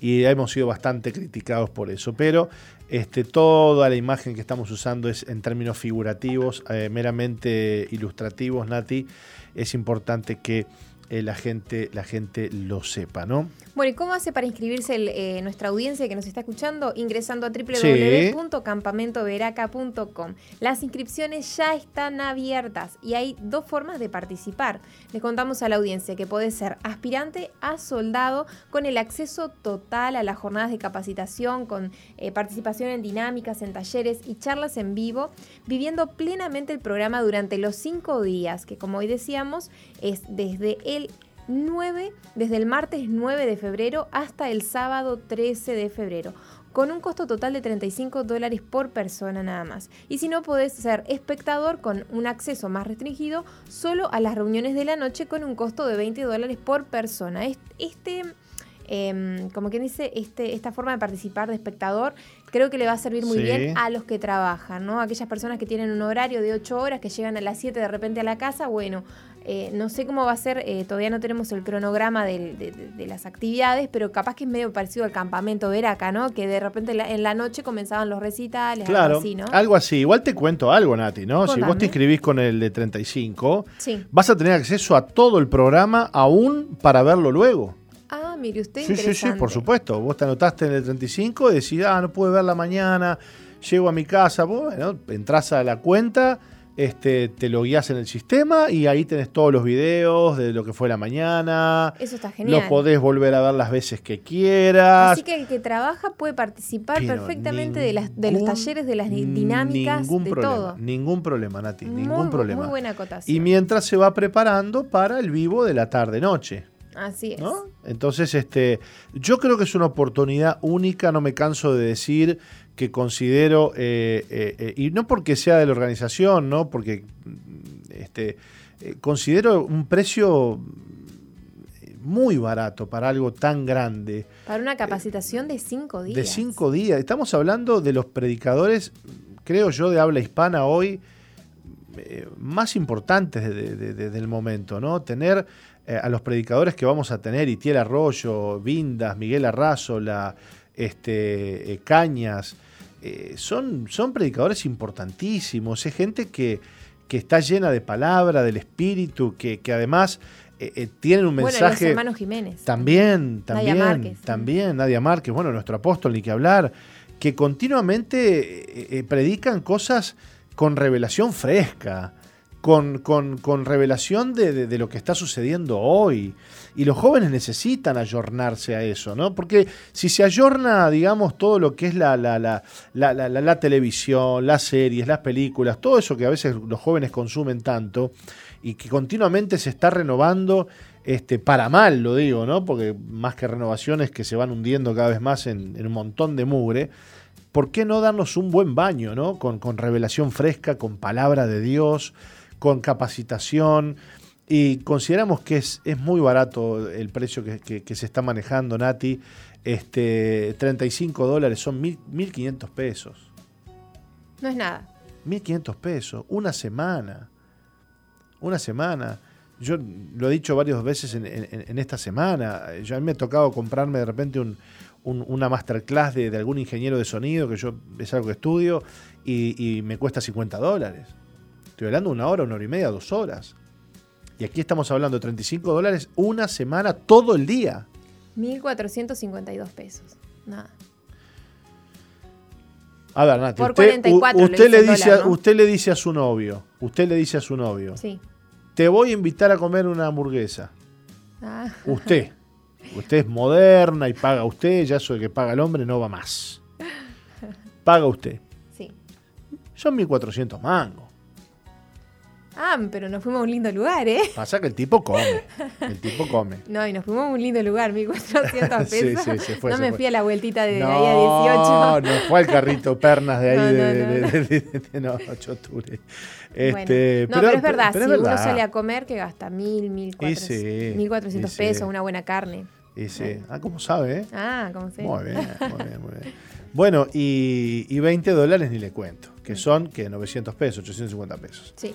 y hemos sido bastante criticados por eso, pero este, toda la imagen que estamos usando es en términos figurativos, eh, meramente ilustrativos, Nati. Es importante que eh, la, gente, la gente lo sepa, ¿no? Bueno, ¿y cómo hace para inscribirse el, eh, nuestra audiencia que nos está escuchando? Ingresando a www.campamentoveraca.com. Las inscripciones ya están abiertas y hay dos formas de participar. Les contamos a la audiencia que puede ser aspirante a soldado con el acceso total a las jornadas de capacitación, con eh, participación en dinámicas, en talleres y charlas en vivo, viviendo plenamente el programa durante los cinco días, que como hoy decíamos, es desde el 9, desde el martes 9 de febrero hasta el sábado 13 de febrero, con un costo total de 35 dólares por persona nada más. Y si no, podés ser espectador con un acceso más restringido solo a las reuniones de la noche con un costo de 20 dólares por persona. Est- Este, em, como quien dice, este, esta forma de participar de espectador creo que le va a servir muy Sí. bien a los que trabajan, ¿no? Aquellas personas que tienen un horario de 8 horas, que llegan a las 7 de repente a la casa, bueno, eh, no sé cómo va a ser, eh, todavía no tenemos el cronograma del- de, las actividades, pero capaz que es medio parecido al campamento Veraca, ¿no? Que de repente en la, en la noche comenzaban los recitales, algo Claro, así, ¿no? algo así. Igual te cuento algo, Nati, ¿no? Si vos te inscribís con el de 35, Sí. vas a tener acceso a todo el programa aún para verlo luego. Ah, mire usted, Sí, sí, sí, por supuesto. Vos te anotaste en el 35 y decís, ah, no pude verla mañana, llego a mi casa. Bueno, entras a la cuenta, este, te lo guías en el sistema y ahí tenés todos los videos de lo que fue la mañana. Eso está genial. Los podés volver a ver las veces que quieras. Así que el que trabaja puede participar Pero perfectamente de, las, de los talleres, de las di- dinámicas, ningún de problema, todo. Ningún problema, Nati, Muy ningún problema. Muy buena acotación. Y mientras se va preparando para el vivo de la tarde-noche. Así es. ¿no? Entonces, este, yo creo que es una oportunidad única, no me canso de decir que considero, eh, eh, eh, y no porque sea de la organización, ¿no? Porque mm, este, considero un precio mm, muy barato para algo tan grande. Para una capacitación de cinco días. De cinco días. Estamos hablando de los predicadores, creo yo, de habla hispana hoy, eh, más importantes de- de- de- del momento, ¿no? Tener eh, a los predicadores que vamos a tener, Itiel Arroyo, Vindas, Miguel Arrazola, este, eh, Cañas, eh, son, son predicadores importantísimos, es gente que, que está llena de palabra, del espíritu, que, que además eh, eh, tienen un Bueno, y los mensaje... hermanos Jiménez. También, Nadia también, Márquez. también, Nadia Márquez, bueno, nuestro apóstol, ni que hablar, que continuamente eh, eh, predican cosas con revelación fresca, con, con- con revelación de, de- lo que está sucediendo hoy. Y los jóvenes necesitan ayornarse a eso, ¿no? Porque si se ayorna, digamos, todo lo que es la, la, la, la- televisión, las series, las películas, todo eso que a veces los jóvenes consumen tanto y que continuamente se está renovando, este, para mal lo digo, ¿no? Porque más que renovaciones que se van hundiendo cada vez más en, en un montón de mugre. ¿Por qué no darnos un buen baño, ¿no? Con, con revelación fresca, con palabra de Dios, con capacitación. Y consideramos que es, es muy barato el precio que, que- que se está manejando, Nati. Este, 35 dólares son mil- 1.500 pesos. No es nada. 1.500 pesos, una semana. Una semana. Yo lo he dicho varias veces en, en- en esta semana. Yo, a mí me ha tocado comprarme de repente un- un- una masterclass de, de algún ingeniero de sonido, que yo es algo que estudio, y, y me cuesta 50 dólares. Estoy hablando una hora, una hora y media, dos horas. Y aquí estamos hablando de 35 dólares una semana, todo el día. 1.452 pesos. Nada. A ver, Nati, Por usted, 44 u- lo usted le dice, dólar, a- ¿no? usted le dice a su novio, usted le dice a su novio, Sí. te voy a invitar a comer una hamburguesa. Ah, Usted. Usted es moderna y paga usted, ya eso de que paga el hombre no va más. Paga usted. sí. Son 1.400 mangos. Ah, pero nos fuimos a un lindo lugar, ¿eh? Pasa que el tipo come. El tipo come. No, y nos fuimos a un lindo lugar, 1.400 Sí, pesos. sí, se fue, no se me fue. fui a la vueltita de, de no, ahí a 18. no fue al carrito pernas de ahí No, no, de, no. de- de- de- de- no, choture. Bueno, Este, no, pero, es verdad, pero si es uno verdad. sale a comer, que gasta 1.000, 1.400 Y sí, 1.400 y sí. pesos, una buena carne. Y sí. Ah, ¿cómo sabe, eh? Ah, ¿cómo se Muy bien, muy bien, muy bien. Bueno, y, y 20 dólares ni le cuento, que son que 900 pesos, 850 pesos. Sí.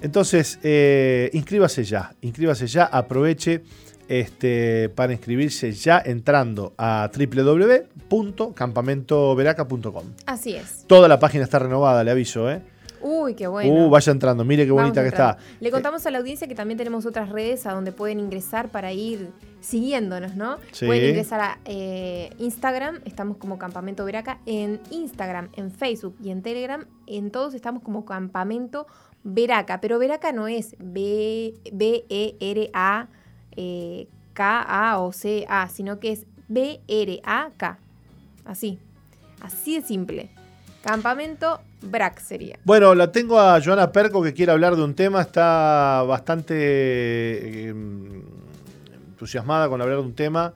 Entonces, eh, inscríbase ya, inscríbase ya, aproveche este, para inscribirse ya entrando a www.campamentoveraca.com. Así es. Toda la página está renovada, le aviso, ¿eh? Uy, qué bueno. Uh, vaya entrando, mire qué bonita que está. Le contamos a la audiencia que también tenemos otras redes a donde pueden ingresar para ir siguiéndonos, ¿no? Sí. Pueden ingresar a eh, Instagram, estamos como Campamento Veraca, en Instagram, en Facebook y en Telegram, en todos estamos como Campamento Veraca, pero Veraca no es B- B-E-R-A eh, o C-A, sino que es B-R-A-K. Así, así de simple. Campamento Brac sería. Bueno, la tengo a Joana Perco que quiere hablar de un tema, está bastante eh, entusiasmada con hablar de un tema.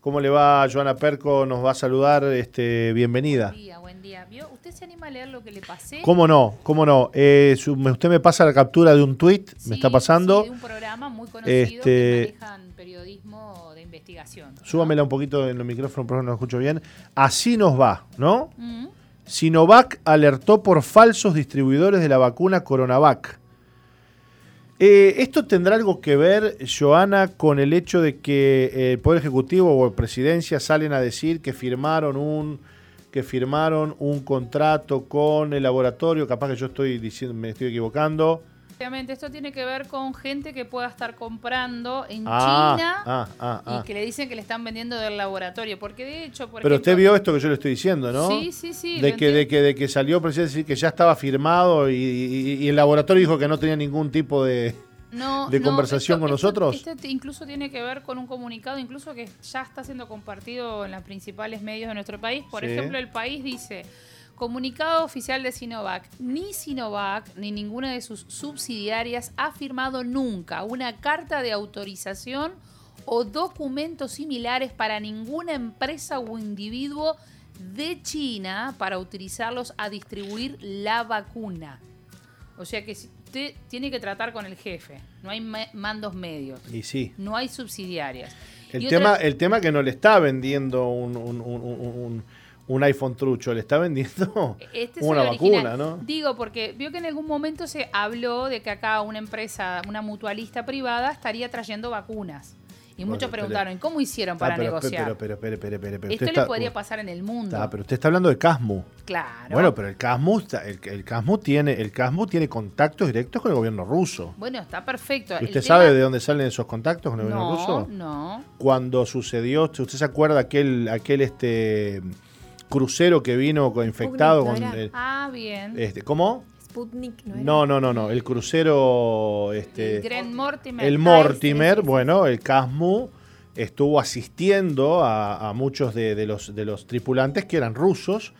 ¿Cómo le va Joana Perco? Nos va a saludar, este, bienvenida. Buen día, buen día. ¿Vio? ¿Usted se anima a leer lo que le pasé? ¿Cómo no? ¿Cómo no? Eh, su- usted me pasa la captura de un tweet, Sí, me está pasando. sí, de un programa muy conocido Este- que manejan periodismo de investigación. ¿no? Súbamela un poquito en el micrófono, porque no lo escucho bien. Así nos va, ¿no? Mm. Sinovac alertó por falsos distribuidores de la vacuna Coronavac. Eh, ¿Esto tendrá algo que ver, Joana, con el hecho de que eh, el Poder Ejecutivo o Presidencia salen a decir que firmaron un que firmaron un contrato con el laboratorio? Capaz que yo estoy diciendo, me estoy equivocando. Obviamente esto tiene que ver con gente que pueda estar comprando en Ah, China ah, ah, ah. y que le dicen que le están vendiendo del laboratorio. Porque de hecho, por Pero ejemplo- usted vio esto que yo le estoy diciendo, ¿no? Sí, sí, sí. de que, de que de que salió Presidencia a decir que ya estaba firmado y, y- y el laboratorio dijo que no tenía ningún tipo de No, de no, conversación con nosotros? Esto te- incluso tiene que ver con un comunicado, incluso que ya está siendo compartido en los principales medios de nuestro país. Por Sí. ejemplo, el país dice, comunicado oficial de Sinovac, ni Sinovac ni ninguna de sus subsidiarias ha firmado nunca una carta de autorización o documentos similares para ninguna empresa o individuo de China para utilizarlos a distribuir la vacuna. O sea que si usted tiene que tratar con el jefe. No hay ma- mandos medios. Y sí. No hay subsidiarias. El Y tema, otra- el tema que no le está vendiendo un, un- un- un- un iPhone trucho, le está vendiendo Este es una vacuna, ¿no? Digo, porque vio que en algún momento se habló de que acá una empresa, una mutualista privada, estaría trayendo vacunas. Y Bueno, muchos preguntaron, ¿y ¿cómo hicieron para Ah, pero, negociar? Pero, pero, pero, pero, pero, pero, Esto le está- podría pasar en el mundo. Ah, pero usted está hablando de Casmu. Claro. Bueno, pero el Casmu, el, el Casmu tiene, el Casmu tiene contactos directos con el gobierno ruso. Bueno, está perfecto. ¿Y El ¿Usted tema- sabe de dónde salen esos contactos con el gobierno No, ruso? no. Cuando sucedió, ¿usted se acuerda aquel, aquel este crucero que vino infectado ¿no con el- Ah, bien. este, ¿cómo? Sputnik, ¿no era? No, no, no, no. El crucero, este, el Grand Mortimer. el Mortimer, bueno, el Casmu estuvo asistiendo a, a muchos de, de los, de los tripulantes que eran rusos.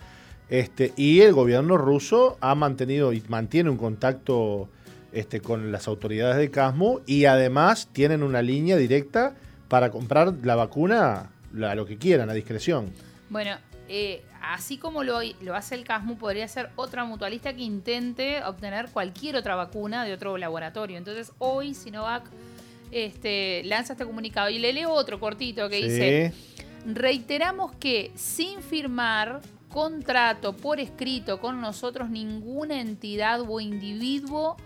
Este, y el gobierno ruso ha mantenido y mantiene un contacto este, con las autoridades de Casmu y además tienen una línea directa para comprar la vacuna a lo que quieran, a discreción. Bueno, eh, así como lo, lo hace el CASMU, podría ser otra mutualista que intente obtener cualquier otra vacuna de otro laboratorio. Entonces, hoy Sinovac este, lanza este comunicado y le leo otro cortito que Sí. dice, reiteramos que sin firmar contrato por escrito con nosotros, ninguna entidad o individuo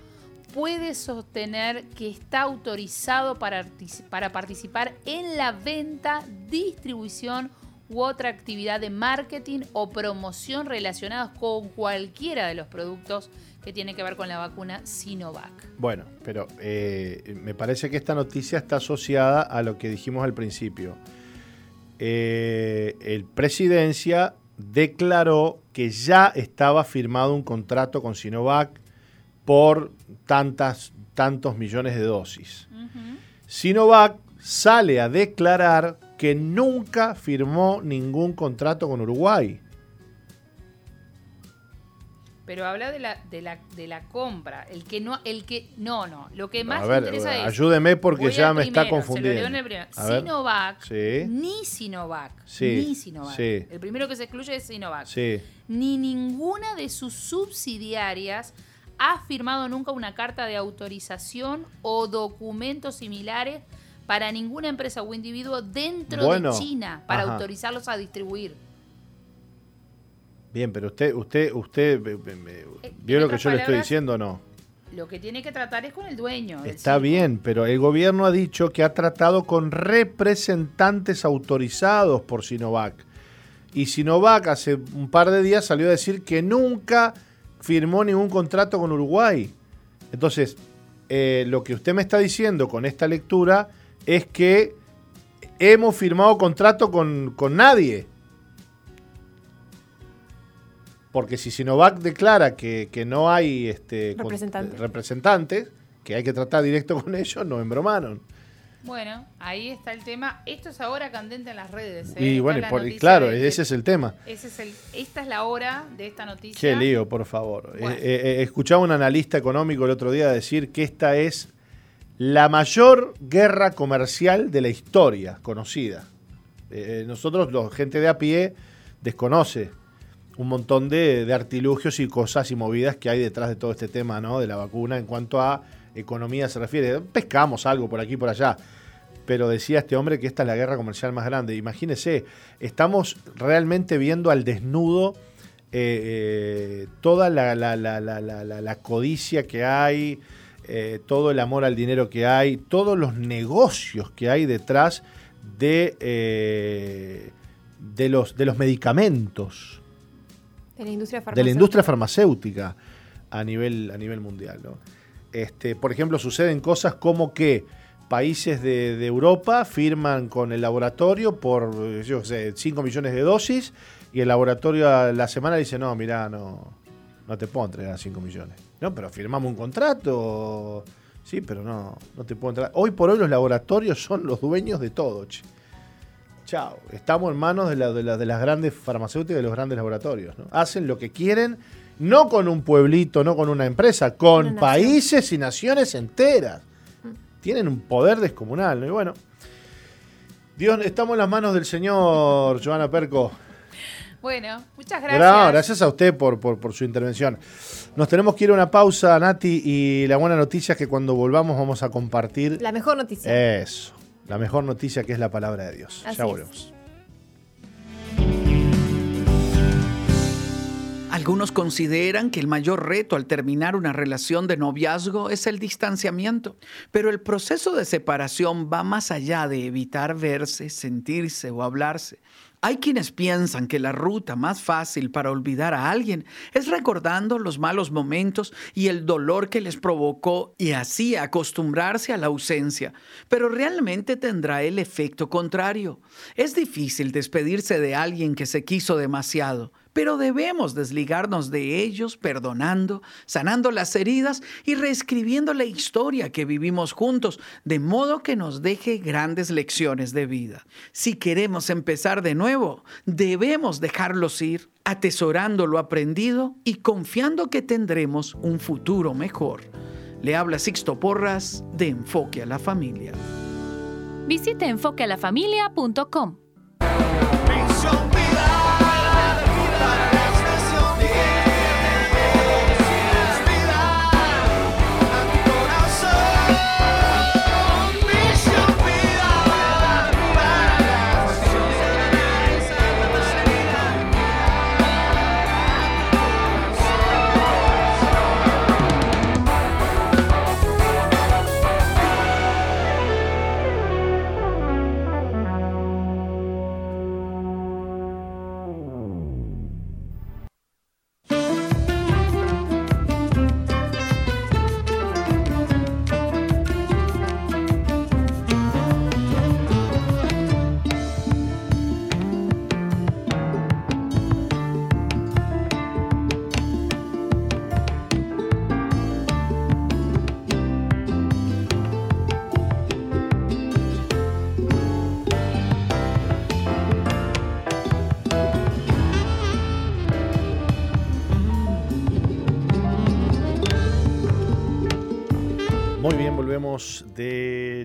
puede sostener que está autorizado para, para participar en la venta, distribución u otra actividad de marketing o promoción relacionadas con cualquiera de los productos que tiene que ver con la vacuna Sinovac. Bueno, pero eh, me parece que esta noticia está asociada a lo que dijimos al principio. Eh, el presidencia declaró que ya estaba firmado un contrato con Sinovac por tantas, tantos millones de dosis. Sinovac sale a declarar que nunca firmó ningún contrato con Uruguay. Pero habla de la, de la, de la compra. El que no, el que. No, no. Lo que más a me ver, interesa es. ayúdeme porque ya me está primero, confundiendo. Sinovac, Sí. ni Sinovac, Sí, ni Sinovac. sí. El primero que se excluye es Sinovac. Ni ninguna de sus subsidiarias ha firmado nunca una carta de autorización o documentos similares para ninguna empresa o individuo dentro Bueno, de China para ajá. autorizarlos a distribuir. Bien, pero usted, usted, usted eh, vio lo que yo le estoy diciendo no. Lo que tiene que tratar es con el dueño. Está bien, pero el gobierno ha dicho que ha tratado con representantes autorizados por Sinovac. Y Sinovac hace un par de días salió a decir que nunca firmó ningún contrato con Uruguay. Entonces, eh, lo que usted me está diciendo con esta lectura es que hemos firmado contrato con, con nadie. Porque si Sinovac declara que, que no hay este, con- Representantes. representantes, que hay que tratar directo con ellos, no embromaron. Bueno, ahí está el tema. Esto es ahora candente en las redes. ¿eh? Y Está bueno, por- y claro, ese es el tema. ese es el- esta es la hora de esta noticia. Qué lío, por favor. Bueno. Eh, eh, escuchaba un analista económico el otro día decir que esta es la mayor guerra comercial de la historia conocida. Eh, nosotros, la gente de a pie, desconoce un montón de, artilugios y cosas y movidas que hay detrás de todo este tema ¿no? de la vacuna en cuanto a economía se refiere. Pescamos algo por aquí y por allá. Pero decía este hombre que esta es la guerra comercial más grande. Imagínese, estamos realmente viendo al desnudo eh, eh, toda la- la codicia que hay, eh, todo el amor al dinero que hay, todos los negocios que hay detrás de, eh, de, los, de los medicamentos De la industria de la farmacéutica. industria farmacéutica a nivel, a nivel mundial. ¿no? Este, por ejemplo, suceden cosas como que países de, de Europa firman con el laboratorio por, yo sé, 5 millones de dosis y el laboratorio a la semana dice, no, mira, no, no te puedo entregar 5 millones. No, pero firmamos un contrato. Sí, pero no, no te puedo entregar. Hoy por hoy los laboratorios son los dueños de todo, che. Chao. Estamos en manos de, la- de la- de las grandes farmacéuticas y de los grandes laboratorios. ¿no? Hacen lo que quieren, no con un pueblito, no con una empresa, con Una países y naciones enteras. Tienen un poder descomunal. ¿no? Y bueno, Dios, estamos en las manos del señor Joana Perco. Bueno, muchas Gracias, gracias. gracias a usted por, por, por su intervención. Nos tenemos que ir a una pausa, Nati, y la buena noticia es que cuando volvamos vamos a compartir La mejor noticia. eso, la mejor noticia que es la palabra de Dios. Así ya es. volvemos. Algunos consideran que el mayor reto al terminar una relación de noviazgo es el distanciamiento, pero el proceso de separación va más allá de evitar verse, sentirse o hablarse. Hay quienes piensan que la ruta más fácil para olvidar a alguien es recordando los malos momentos y el dolor que les provocó y así acostumbrarse a la ausencia, pero realmente tendrá el efecto contrario. Es difícil despedirse de alguien que se quiso demasiado, pero debemos desligarnos de ellos perdonando, sanando las heridas y reescribiendo la historia que vivimos juntos, de modo que nos deje grandes lecciones de vida. Si queremos empezar de nuevo, debemos dejarlos ir, atesorando lo aprendido y confiando que tendremos un futuro mejor. Le habla Sixto Porras de Enfoque a la Familia. Visite enfoquealafamilia.com.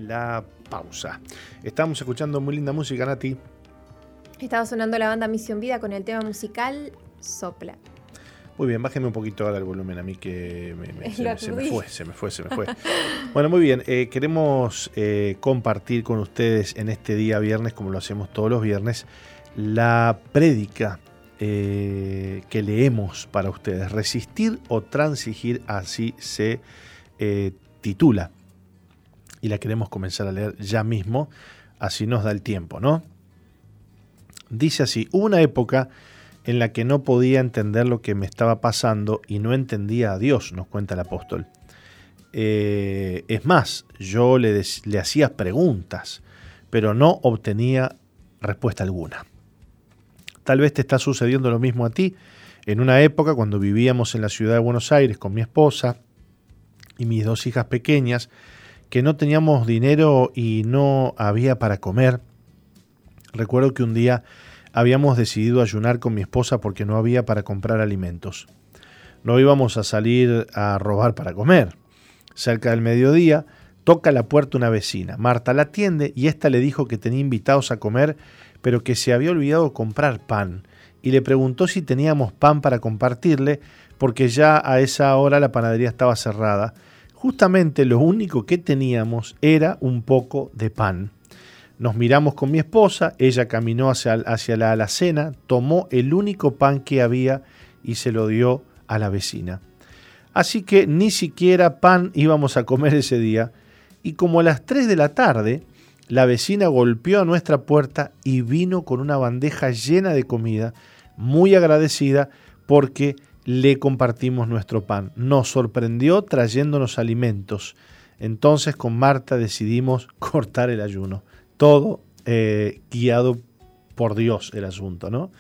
la pausa. Estamos escuchando muy linda música, Nati. Estaba sonando la banda Misión Vida con el tema musical Sopla. Muy bien, bájeme un poquito ahora el volumen a mí que me- me- se, me- se me aturdí. fue, se me fue, se me fue. bueno, muy bien, eh, queremos eh, compartir con ustedes en este día viernes, como lo hacemos todos los viernes, la prédica eh, que leemos para ustedes. Resistir o transigir, así se titula. Y la queremos comenzar a leer ya mismo, así nos da el tiempo, ¿no? Dice así, hubo una época en la que no podía entender lo que me estaba pasando y no entendía a Dios, nos cuenta el apóstol. Eh, es más, yo le, le hacía preguntas, pero no obtenía respuesta alguna. Tal vez te está sucediendo lo mismo a ti. En una época cuando vivíamos en la ciudad de Buenos Aires con mi esposa y mis dos hijas pequeñas, que no teníamos dinero y no había para comer, recuerdo que un día habíamos decidido ayunar con mi esposa porque no había para comprar alimentos. No íbamos a salir a robar para comer. Cerca del mediodía, toca a la puerta una vecina. Marta la atiende y ésta le dijo que tenía invitados a comer, pero que se había olvidado comprar pan. Y le preguntó si teníamos pan para compartirle, porque ya a esa hora la panadería estaba cerrada. Justamente lo único que teníamos era un poco de pan. Nos miramos con mi esposa, ella caminó hacia, hacia la alacena, tomó el único pan que había y se lo dio a la vecina. Así que ni siquiera pan íbamos a comer ese día y como a las 3 de la tarde, la vecina golpeó a nuestra puerta y vino con una bandeja llena de comida, muy agradecida porque le compartimos nuestro pan. Nos sorprendió trayéndonos alimentos. Entonces con Marta decidimos cortar el ayuno. Todo eh, guiado por Dios el asunto, ¿no?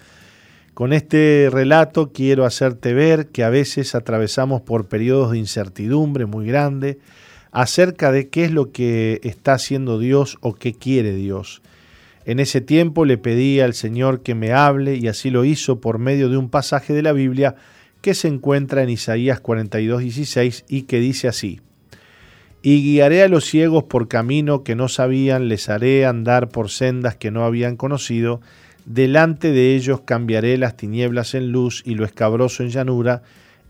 Con este relato quiero hacerte ver que a veces atravesamos por periodos de incertidumbre muy grande acerca de qué es lo que está haciendo Dios o qué quiere Dios. En ese tiempo le pedí al Señor que me hable y así lo hizo por medio de un pasaje de la Biblia que se encuentra en Isaías 42:16 y que dice así: Y guiaré a los ciegos por camino que no sabían, les haré andar por sendas que no habían conocido, delante de ellos cambiaré las tinieblas en luz y lo escabroso en llanura,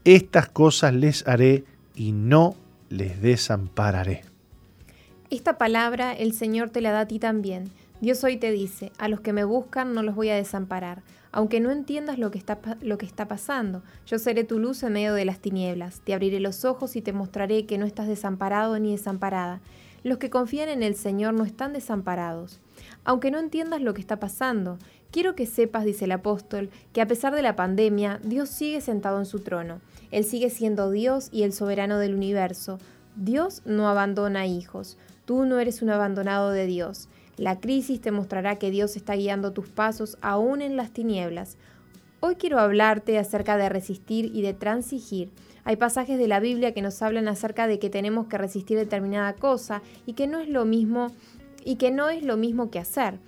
estas cosas les haré y no les desampararé. Esta palabra el Señor te la da a ti también. Dios hoy te dice, a los que me buscan no los voy a desamparar. Aunque no entiendas lo que, está, lo que está pasando, yo seré tu luz en medio de las tinieblas. Te abriré los ojos y te mostraré que no estás desamparado ni desamparada. Los que confían en el Señor no están desamparados. Aunque no entiendas lo que está pasando, quiero que sepas, dice el apóstol, que a pesar de la pandemia, Dios sigue sentado en su trono. Él sigue siendo Dios y el soberano del universo. Dios no abandona hijos. Tú no eres un abandonado de Dios. La crisis te mostrará que Dios está guiando tus pasos aún en las tinieblas. Hoy quiero hablarte acerca de resistir y de transigir. Hay pasajes de la Biblia que nos hablan acerca de que tenemos que resistir determinada cosa y que no es lo mismo y que no es lo mismo que hacer.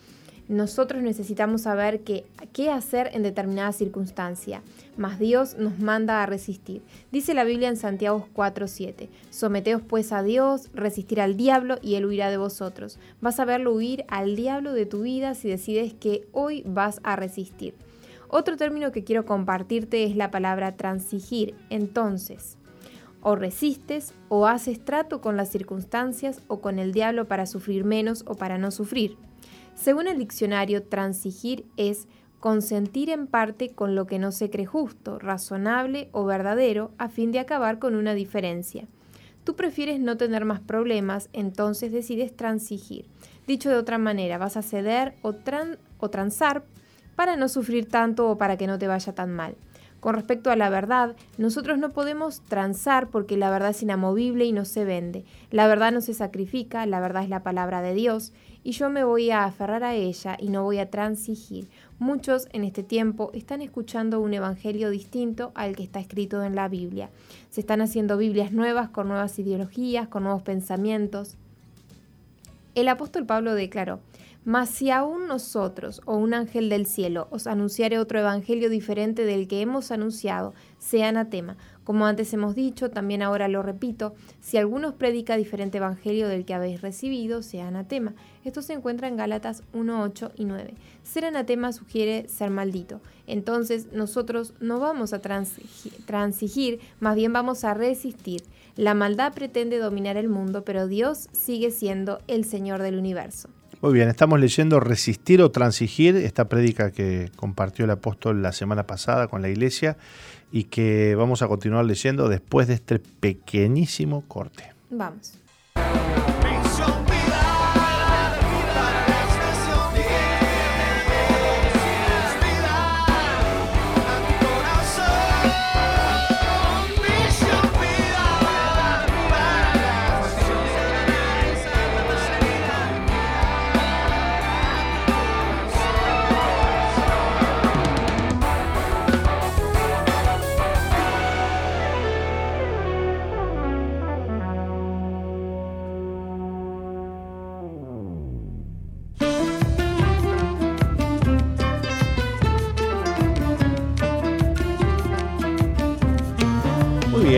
Nosotros necesitamos saber qué, hacer en determinada circunstancia, mas Dios nos manda a resistir. Dice la Biblia en Santiago 4:7, Someteos pues a Dios, resistir al diablo y él huirá de vosotros. Vas a verlo huir al diablo de tu vida si decides que hoy vas a resistir. Otro término que quiero compartirte es la palabra transigir. Entonces, o resistes o haces trato con las circunstancias o con el diablo para sufrir menos o para no sufrir. Según el diccionario, transigir es consentir en parte con lo que no se cree justo, razonable o verdadero a fin de acabar con una diferencia. Tú prefieres no tener más problemas, entonces decides transigir. Dicho de otra manera, vas a ceder o, o transar para no sufrir tanto o para que no te vaya tan mal. Con respecto a la verdad, nosotros no podemos transar porque la verdad es inamovible y no se vende. La verdad no se sacrifica, la verdad es la palabra de Dios y yo me voy a aferrar a ella y no voy a transigir. Muchos en este tiempo están escuchando un evangelio distinto al que está escrito en la Biblia. Se están haciendo Biblias nuevas con nuevas ideologías, con nuevos pensamientos. El apóstol Pablo declaró, mas si aún nosotros o un ángel del cielo os anunciare otro evangelio diferente del que hemos anunciado, sea anatema. Como antes hemos dicho, también ahora lo repito, si alguno os predica diferente evangelio del que habéis recibido, sea anatema. Esto se encuentra en Gálatas 1, 8 y 9. Ser anatema sugiere ser maldito. Entonces nosotros no vamos a transigi- transigir, más bien vamos a resistir. La maldad pretende dominar el mundo, pero Dios sigue siendo el Señor del universo. Muy bien, estamos leyendo Resistir o Transigir, esta prédica que compartió el apóstol la semana pasada con la iglesia y que vamos a continuar leyendo después de este pequeñísimo corte. Vamos.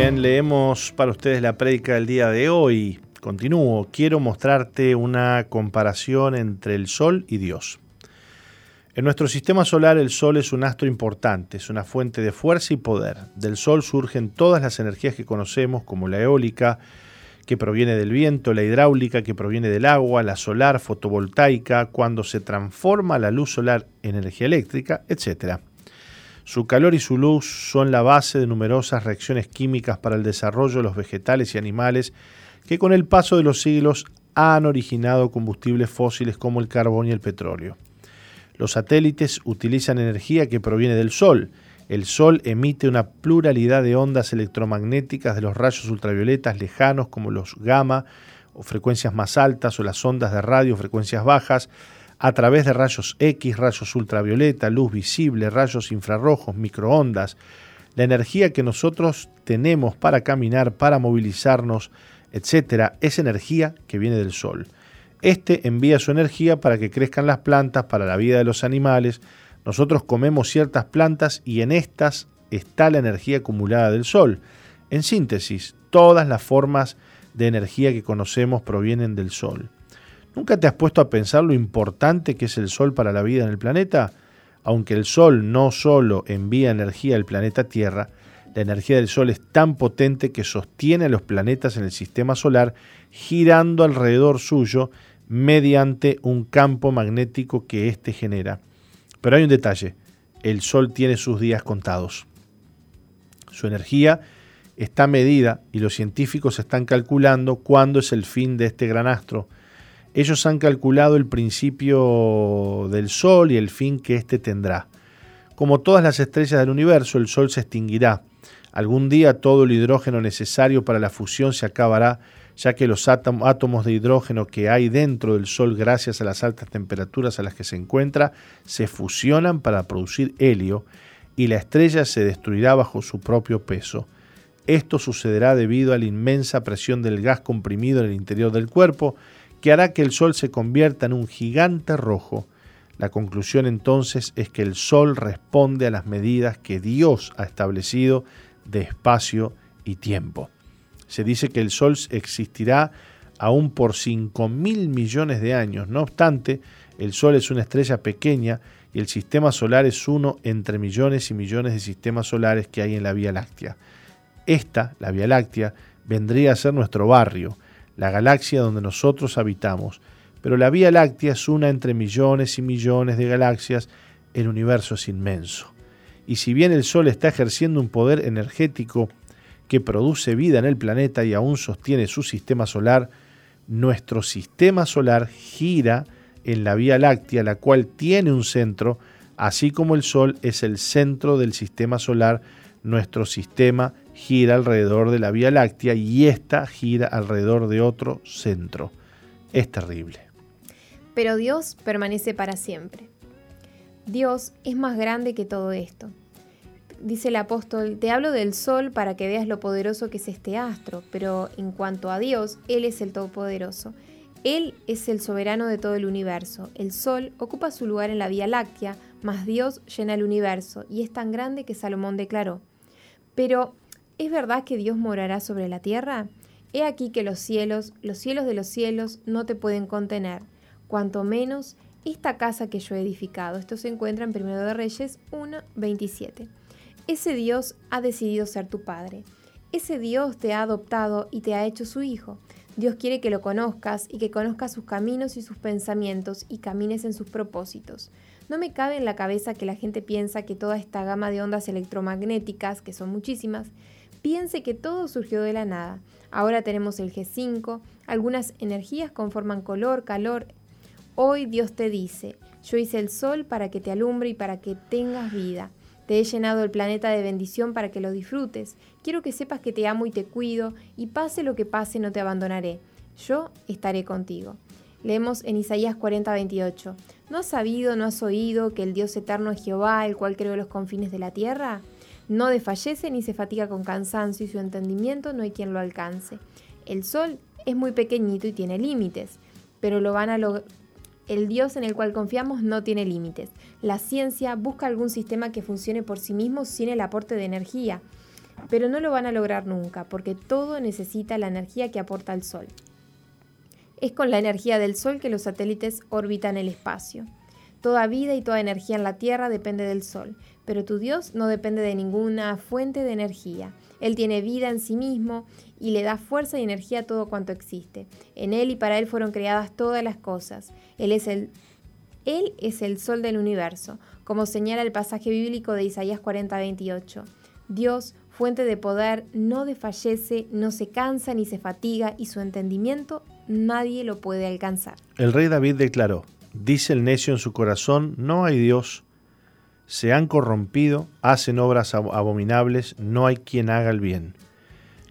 Bien, leemos para ustedes la prédica del día de hoy. Continúo, quiero mostrarte una comparación entre el Sol y Dios. En nuestro sistema solar el Sol es un astro importante, es una fuente de fuerza y poder. Del Sol surgen todas las energías que conocemos, como la eólica, que proviene del viento, la hidráulica, que proviene del agua, la solar, fotovoltaica, cuando se transforma la luz solar en energía eléctrica, etc. Su calor y su luz son la base de numerosas reacciones químicas para el desarrollo de los vegetales y animales que con el paso de los siglos han originado combustibles fósiles como el carbón y el petróleo. Los satélites utilizan energía que proviene del Sol. El Sol emite una pluralidad de ondas electromagnéticas de los rayos ultravioletas lejanos como los gamma o frecuencias más altas o las ondas de radio frecuencias bajas a través de rayos X, rayos ultravioleta, luz visible, rayos infrarrojos, microondas. La energía que nosotros tenemos para caminar, para movilizarnos, etcétera, es energía que viene del Sol. Este envía su energía para que crezcan las plantas, para la vida de los animales. Nosotros comemos ciertas plantas y en estas está la energía acumulada del Sol. En síntesis, todas las formas de energía que conocemos provienen del Sol. ¿Nunca te has puesto a pensar lo importante que es el Sol para la vida en el planeta? Aunque el Sol no solo envía energía al planeta Tierra, la energía del Sol es tan potente que sostiene a los planetas en el sistema solar girando alrededor suyo mediante un campo magnético que éste genera. Pero hay un detalle, el Sol tiene sus días contados. Su energía está medida y los científicos están calculando cuándo es el fin de este gran astro. Ellos han calculado el principio del Sol y el fin que éste tendrá. Como todas las estrellas del universo, el Sol se extinguirá. Algún día todo el hidrógeno necesario para la fusión se acabará, ya que los átom- átomos de hidrógeno que hay dentro del Sol gracias a las altas temperaturas a las que se encuentra se fusionan para producir helio y la estrella se destruirá bajo su propio peso. Esto sucederá debido a la inmensa presión del gas comprimido en el interior del cuerpo, que hará que el Sol se convierta en un gigante rojo. La conclusión entonces es que el Sol responde a las medidas que Dios ha establecido de espacio y tiempo. Se dice que el Sol existirá aún por 5 mil millones de años. No obstante, el Sol es una estrella pequeña y el sistema solar es uno entre millones y millones de sistemas solares que hay en la Vía Láctea. Esta, la Vía Láctea, vendría a ser nuestro barrio, la galaxia donde nosotros habitamos. Pero la Vía Láctea es una entre millones y millones de galaxias, el universo es inmenso. Y si bien el Sol está ejerciendo un poder energético que produce vida en el planeta y aún sostiene su sistema solar, nuestro sistema solar gira en la Vía Láctea, la cual tiene un centro, así como el Sol es el centro del sistema solar, nuestro sistema gira alrededor de la Vía Láctea y ésta gira alrededor de otro centro. Es terrible. Pero Dios permanece para siempre. Dios es más grande que todo esto. Dice el apóstol, te hablo del sol para que veas lo poderoso que es este astro, pero en cuanto a Dios, Él es el Todopoderoso. Él es el soberano de todo el universo. El sol ocupa su lugar en la Vía Láctea, mas Dios llena el universo y es tan grande que Salomón declaró. Pero ¿Es verdad que Dios morará sobre la tierra? He aquí que los cielos, los cielos de los cielos, no te pueden contener, cuanto menos esta casa que yo he edificado. Esto se encuentra en 1 de Reyes 1, 27. Ese Dios ha decidido ser tu Padre. Ese Dios te ha adoptado y te ha hecho su Hijo. Dios quiere que lo conozcas y que conozcas sus caminos y sus pensamientos y camines en sus propósitos. No me cabe en la cabeza que la gente piensa que toda esta gama de ondas electromagnéticas, que son muchísimas, piense que todo surgió de la nada. Ahora tenemos el G5, algunas energías conforman color, calor. Hoy Dios te dice, yo hice el sol para que te alumbre y para que tengas vida. Te he llenado el planeta de bendición para que lo disfrutes. Quiero que sepas que te amo y te cuido, y pase lo que pase no te abandonaré. Yo estaré contigo. Leemos en Isaías 40, 28. ¿No has sabido, no has oído que el Dios eterno es Jehová, el cual creó los confines de la tierra? No desfallece ni se fatiga con cansancio y su entendimiento no hay quien lo alcance. El sol es muy pequeñito y tiene límites, pero lo van a lograr. El Dios en el cual confiamos no tiene límites. La ciencia busca algún sistema que funcione por sí mismo sin el aporte de energía, pero no lo van a lograr nunca, porque todo necesita la energía que aporta el Sol. Es con la energía del Sol que los satélites orbitan el espacio. Toda vida y toda energía en la Tierra depende del Sol, pero tu Dios no depende de ninguna fuente de energía. Él tiene vida en sí mismo y le da fuerza y energía a todo cuanto existe. En Él y para Él fueron creadas todas las cosas. Él es el, él es el sol del universo, como señala el pasaje bíblico de Isaías 40, 28. Dios, fuente de poder, no desfallece, no se cansa ni se fatiga y su entendimiento nadie lo puede alcanzar. El rey David declaró, dice el necio en su corazón, no hay Dios, se han corrompido, hacen obras ab- abominables, no hay quien haga el bien.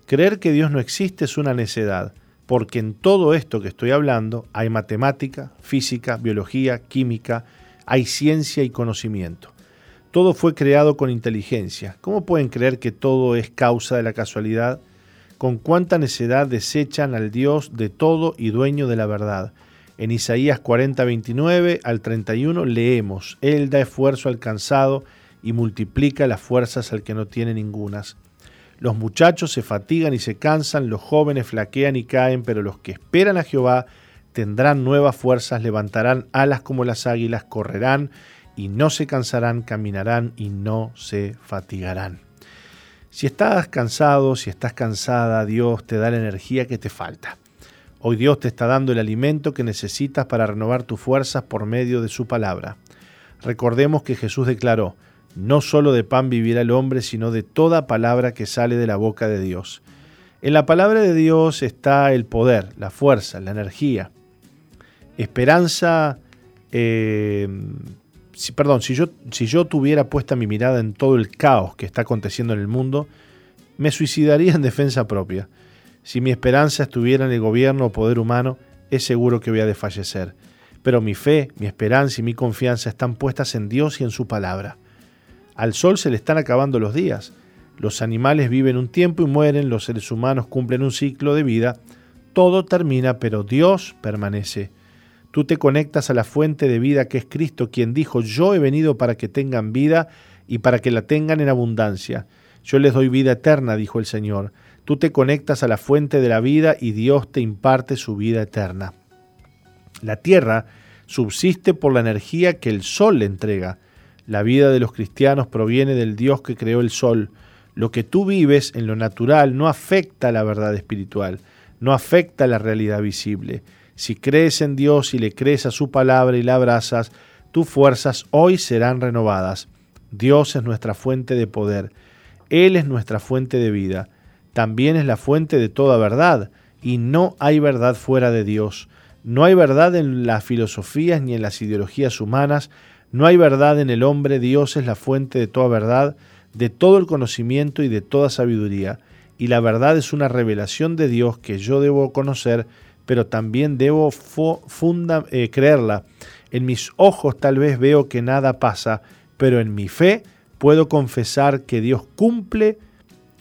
Creer que Dios no existe es una necedad, porque en todo esto que estoy hablando hay matemática, física, biología, química, hay ciencia y conocimiento. Todo fue creado con inteligencia. ¿Cómo pueden creer que todo es causa de la casualidad? Con cuánta necedad desechan al Dios de todo y dueño de la verdad. En Isaías 40, 29 al 31 leemos, Él da esfuerzo al cansado y multiplica las fuerzas al que no tiene ningunas. Los muchachos se fatigan y se cansan, los jóvenes flaquean y caen, pero los que esperan a Jehová tendrán nuevas fuerzas, levantarán alas como las águilas, correrán y no se cansarán, caminarán y no se fatigarán. Si estás cansado, si estás cansada, Dios te da la energía que te falta. Hoy Dios te está dando el alimento que necesitas para renovar tus fuerzas por medio de su palabra. Recordemos que Jesús declaró, no solo de pan vivirá el hombre, sino de toda palabra que sale de la boca de Dios. En la palabra de Dios está el poder, la fuerza, la energía. Esperanza, eh, si, perdón, si yo, si yo tuviera puesta mi mirada en todo el caos que está aconteciendo en el mundo, me suicidaría en defensa propia. Si mi esperanza estuviera en el gobierno o poder humano, es seguro que voy a desfallecer. Pero mi fe, mi esperanza y mi confianza están puestas en Dios y en su palabra. Al sol se le están acabando los días. Los animales viven un tiempo y mueren, los seres humanos cumplen un ciclo de vida. Todo termina, pero Dios permanece. Tú te conectas a la fuente de vida que es Cristo, quien dijo, yo he venido para que tengan vida y para que la tengan en abundancia. Yo les doy vida eterna, dijo el Señor. Tú te conectas a la fuente de la vida y Dios te imparte su vida eterna. La tierra subsiste por la energía que el sol le entrega. La vida de los cristianos proviene del Dios que creó el sol. Lo que tú vives en lo natural no afecta a la verdad espiritual, no afecta a la realidad visible. Si crees en Dios y le crees a su palabra y la abrazas, tus fuerzas hoy serán renovadas. Dios es nuestra fuente de poder. Él es nuestra fuente de vida. También es la fuente de toda verdad. Y no hay verdad fuera de Dios. No hay verdad en las filosofías ni en las ideologías humanas. No hay verdad en el hombre. Dios es la fuente de toda verdad, de todo el conocimiento y de toda sabiduría. Y la verdad es una revelación de Dios que yo debo conocer pero también debo funda, eh, creerla. En mis ojos tal vez veo que nada pasa, pero en mi fe puedo confesar que Dios cumple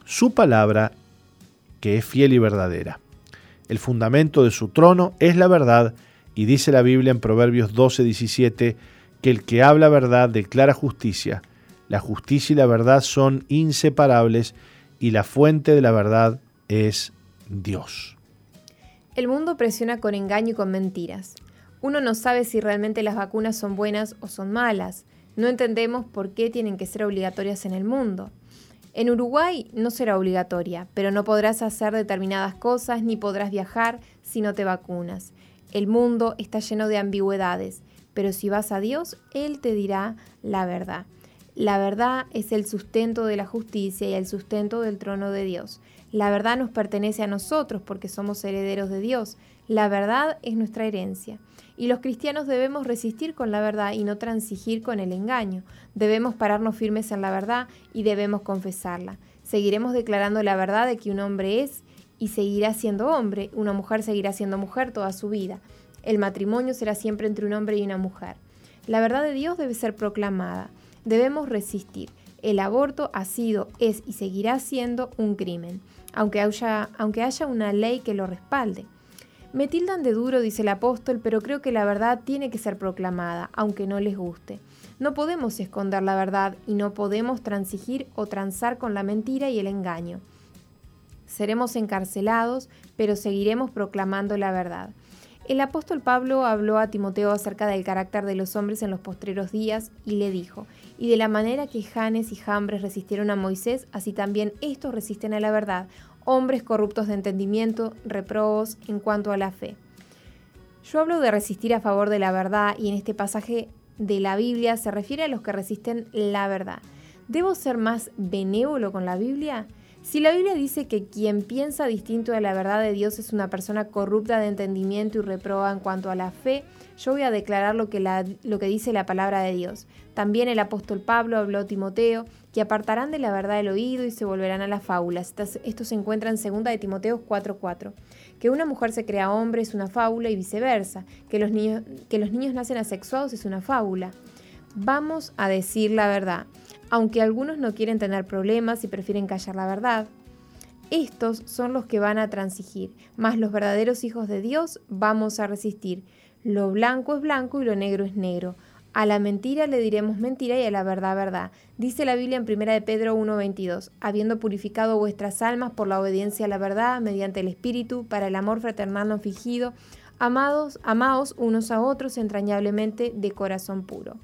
su palabra, que es fiel y verdadera. El fundamento de su trono es la verdad, y dice la Biblia en Proverbios 12, 17, que el que habla verdad declara justicia. La justicia y la verdad son inseparables, y la fuente de la verdad es Dios. El mundo presiona con engaño y con mentiras. Uno no sabe si realmente las vacunas son buenas o son malas. No entendemos por qué tienen que ser obligatorias en el mundo. En Uruguay no será obligatoria, pero no podrás hacer determinadas cosas ni podrás viajar si no te vacunas. El mundo está lleno de ambigüedades, pero si vas a Dios, Él te dirá la verdad. La verdad es el sustento de la justicia y el sustento del trono de Dios. La verdad nos pertenece a nosotros porque somos herederos de Dios. La verdad es nuestra herencia. Y los cristianos debemos resistir con la verdad y no transigir con el engaño. Debemos pararnos firmes en la verdad y debemos confesarla. Seguiremos declarando la verdad de que un hombre es y seguirá siendo hombre, una mujer seguirá siendo mujer toda su vida. El matrimonio será siempre entre un hombre y una mujer. La verdad de Dios debe ser proclamada. Debemos resistir. El aborto ha sido, es y seguirá siendo un crimen, aunque haya, una ley que lo respalde. Me tildan de duro, dice el apóstol, pero creo que la verdad tiene que ser proclamada, aunque no les guste. No podemos esconder la verdad y no podemos transigir o transar con la mentira y el engaño. Seremos encarcelados, pero seguiremos proclamando la verdad. El apóstol Pablo habló a Timoteo acerca del carácter de los hombres en los postreros días y le dijo, y de la manera que Janes y Jambres resistieron a Moisés, así también estos resisten a la verdad, hombres corruptos de entendimiento, reprobos en cuanto a la fe. Yo hablo de resistir a favor de la verdad y en este pasaje de la Biblia se refiere a los que resisten la verdad. ¿Debo ser más benévolo con la Biblia? Si la Biblia dice que quien piensa distinto de la verdad de Dios es una persona corrupta de entendimiento y reproba en cuanto a la fe, yo voy a declarar lo que, lo que dice la palabra de Dios. También el apóstol Pablo habló a Timoteo, que apartarán de la verdad el oído y se volverán a las fábulas. Esto se encuentra en 2 de Timoteo 4:4. Que una mujer se crea hombre es una fábula y viceversa. Que los niños, que los niños nacen asexuados es una fábula. Vamos a decir la verdad, aunque algunos no quieren tener problemas y prefieren callar la verdad. Estos son los que van a transigir, mas los verdaderos hijos de Dios vamos a resistir. Lo blanco es blanco y lo negro es negro. A la mentira le diremos mentira y a la verdad verdad. Dice la Biblia en 1 de Pedro 1:22, habiendo purificado vuestras almas por la obediencia a la verdad mediante el Espíritu para el amor fraternal no fingido, amados, amaos unos a otros entrañablemente de corazón puro.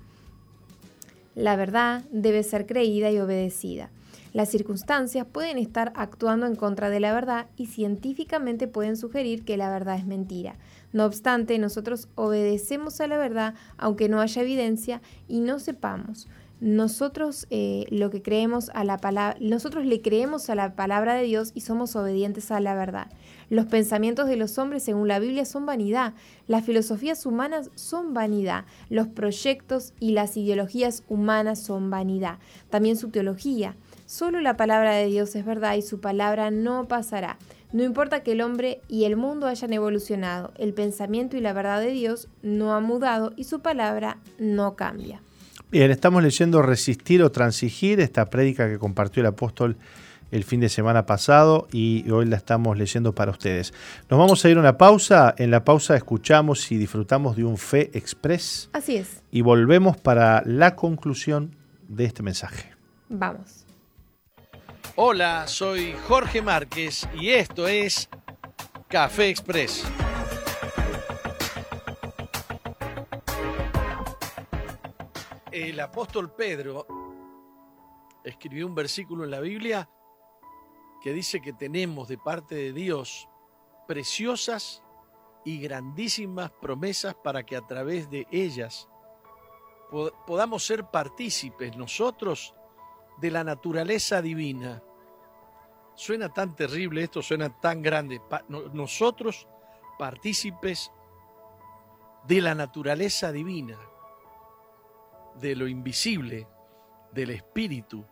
La verdad debe ser creída y obedecida. Las circunstancias pueden estar actuando en contra de la verdad y científicamente pueden sugerir que la verdad es mentira. No obstante, nosotros obedecemos a la verdad aunque no haya evidencia y no sepamos. Nosotros eh, lo que creemos a la palabra, nosotros le creemos a la palabra de Dios y somos obedientes a la verdad. Los pensamientos de los hombres, según la Biblia, son vanidad. Las filosofías humanas son vanidad. Los proyectos y las ideologías humanas son vanidad. También su teología. Solo la palabra de Dios es verdad y su palabra no pasará. No importa que el hombre y el mundo hayan evolucionado, el pensamiento y la verdad de Dios no han mudado y su palabra no cambia. Bien, estamos leyendo Resistir o Transigir, esta prédica que compartió el apóstol el fin de semana pasado y hoy la estamos leyendo para ustedes. Nos vamos a ir a una pausa. En la pausa escuchamos y disfrutamos de un Fe Express Así es, y volvemos para la conclusión de este mensaje. vamos. Hola, soy Jorge Márquez y esto es Café Express. El apóstol Pedro escribió un versículo en la Biblia que dice que tenemos de parte de Dios preciosas y grandísimas promesas para que a través de ellas po- podamos ser partícipes nosotros de la naturaleza divina. Suena tan terrible esto, suena tan grande. Nosotros partícipes de la naturaleza divina, de lo invisible, del espíritu,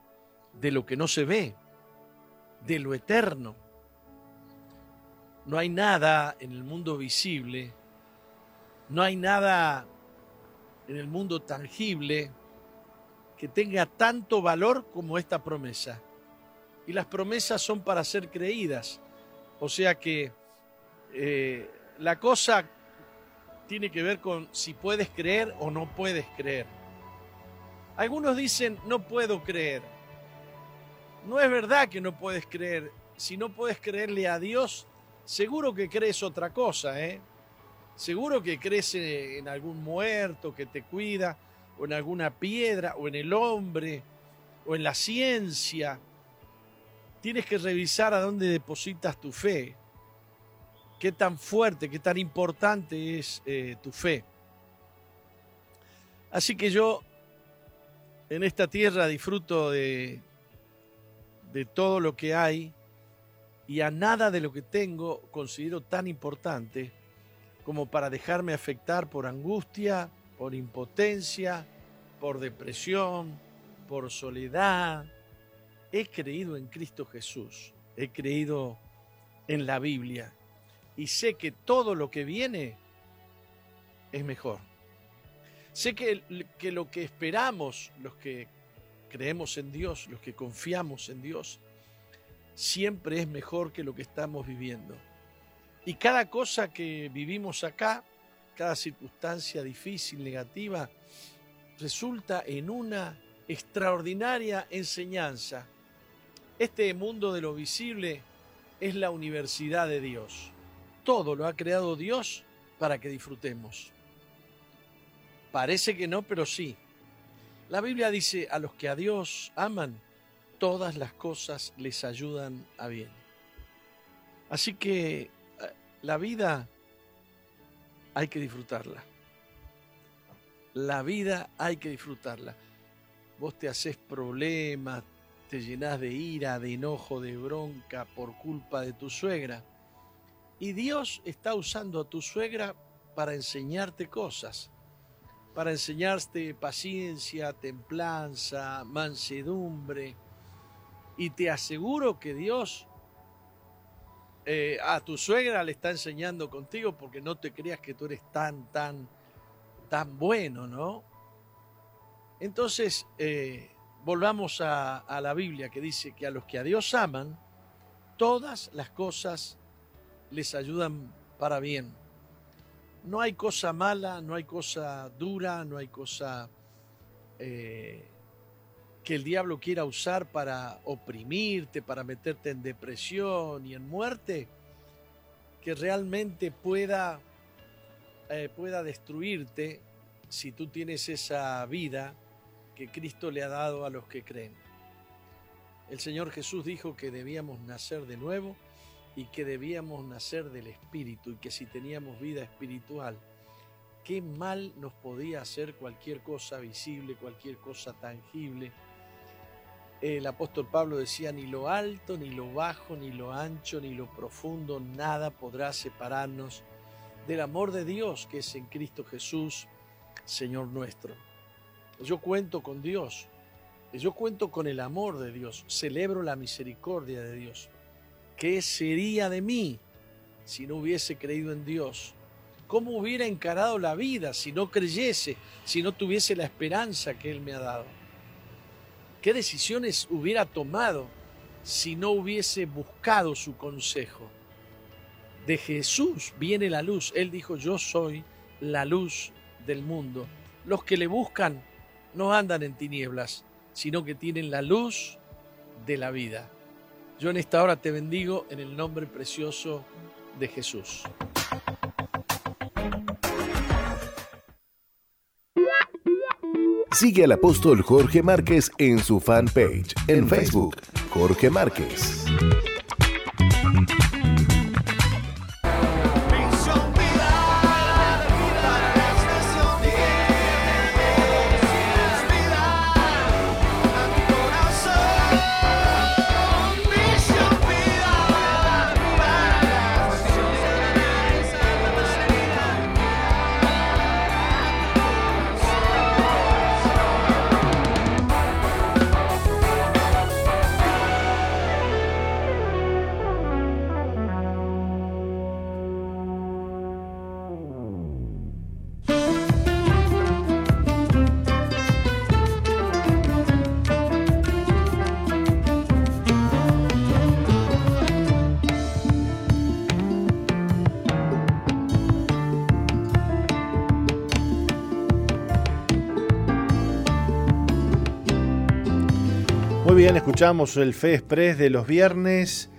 de lo que no se ve, de lo eterno. No hay nada en el mundo visible, no hay nada en el mundo tangible que tenga tanto valor como esta promesa. Y las promesas son para ser creídas. O sea que eh, la cosa tiene que ver con si puedes creer o no puedes creer. Algunos dicen, no puedo creer. No es verdad que no puedes creer. Si no puedes creerle a Dios, seguro que crees otra cosa, ¿eh? Seguro que crees en algún muerto que te cuida, o en alguna piedra, o en el hombre, o en la ciencia. Tienes que revisar a dónde depositas tu fe. Qué tan fuerte, qué tan importante es eh, tu fe. Así que yo en esta tierra disfruto de, de todo lo que hay y a nada de lo que tengo considero tan importante como para dejarme afectar por angustia, por impotencia, por depresión, por soledad. He creído en Cristo Jesús, he creído en la Biblia y sé que todo lo que viene es mejor. Sé que, que lo que esperamos, los que creemos en Dios, los que confiamos en Dios, siempre es mejor que lo que estamos viviendo. Y cada cosa que vivimos acá, cada circunstancia difícil, negativa, resulta en una extraordinaria enseñanza. Este mundo de lo visible es la universidad de Dios. Todo lo ha creado Dios para que disfrutemos. Parece que no, pero sí. La Biblia dice, a los que a Dios aman, todas las cosas les ayudan a bien. Así que eh, la vida hay que disfrutarla. La vida hay que disfrutarla. Vos te haces problemas, te llenás de ira, de enojo, de bronca por culpa de tu suegra. Y Dios está usando a tu suegra para enseñarte cosas, para enseñarte paciencia, templanza, mansedumbre. Y te aseguro que Dios eh, a tu suegra le está enseñando contigo porque no te creas que tú eres tan, tan, tan bueno, ¿no? Entonces, eh, volvamos a, a la Biblia que dice que a los que a Dios aman, todas las cosas les ayudan para bien. No hay cosa mala, no hay cosa dura, no hay cosa eh, que el diablo quiera usar para oprimirte, para meterte en depresión y en muerte, que realmente pueda, eh, pueda destruirte si tú tienes esa vida que Cristo le ha dado a los que creen. El Señor Jesús dijo que debíamos nacer de nuevo y que debíamos nacer del Espíritu y que si teníamos vida espiritual, qué mal nos podía hacer cualquier cosa visible, cualquier cosa tangible. El apóstol Pablo decía, ni lo alto, ni lo bajo, ni lo ancho, ni lo profundo, nada podrá separarnos del amor de Dios que es en Cristo Jesús, Señor nuestro. Yo cuento con Dios, yo cuento con el amor de Dios, celebro la misericordia de Dios. ¿Qué sería de mí si no hubiese creído en Dios? ¿Cómo hubiera encarado la vida si no creyese, si no tuviese la esperanza que Él me ha dado? ¿Qué decisiones hubiera tomado si no hubiese buscado su consejo? De Jesús viene la luz. Él dijo, yo soy la luz del mundo. Los que le buscan no andan en tinieblas, sino que tienen la luz de la vida. Yo en esta hora te bendigo en el nombre precioso de Jesús. Sigue al apóstol Jorge Márquez en su fanpage en Facebook, Jorge Márquez. Escuchamos el Fe Express de los viernes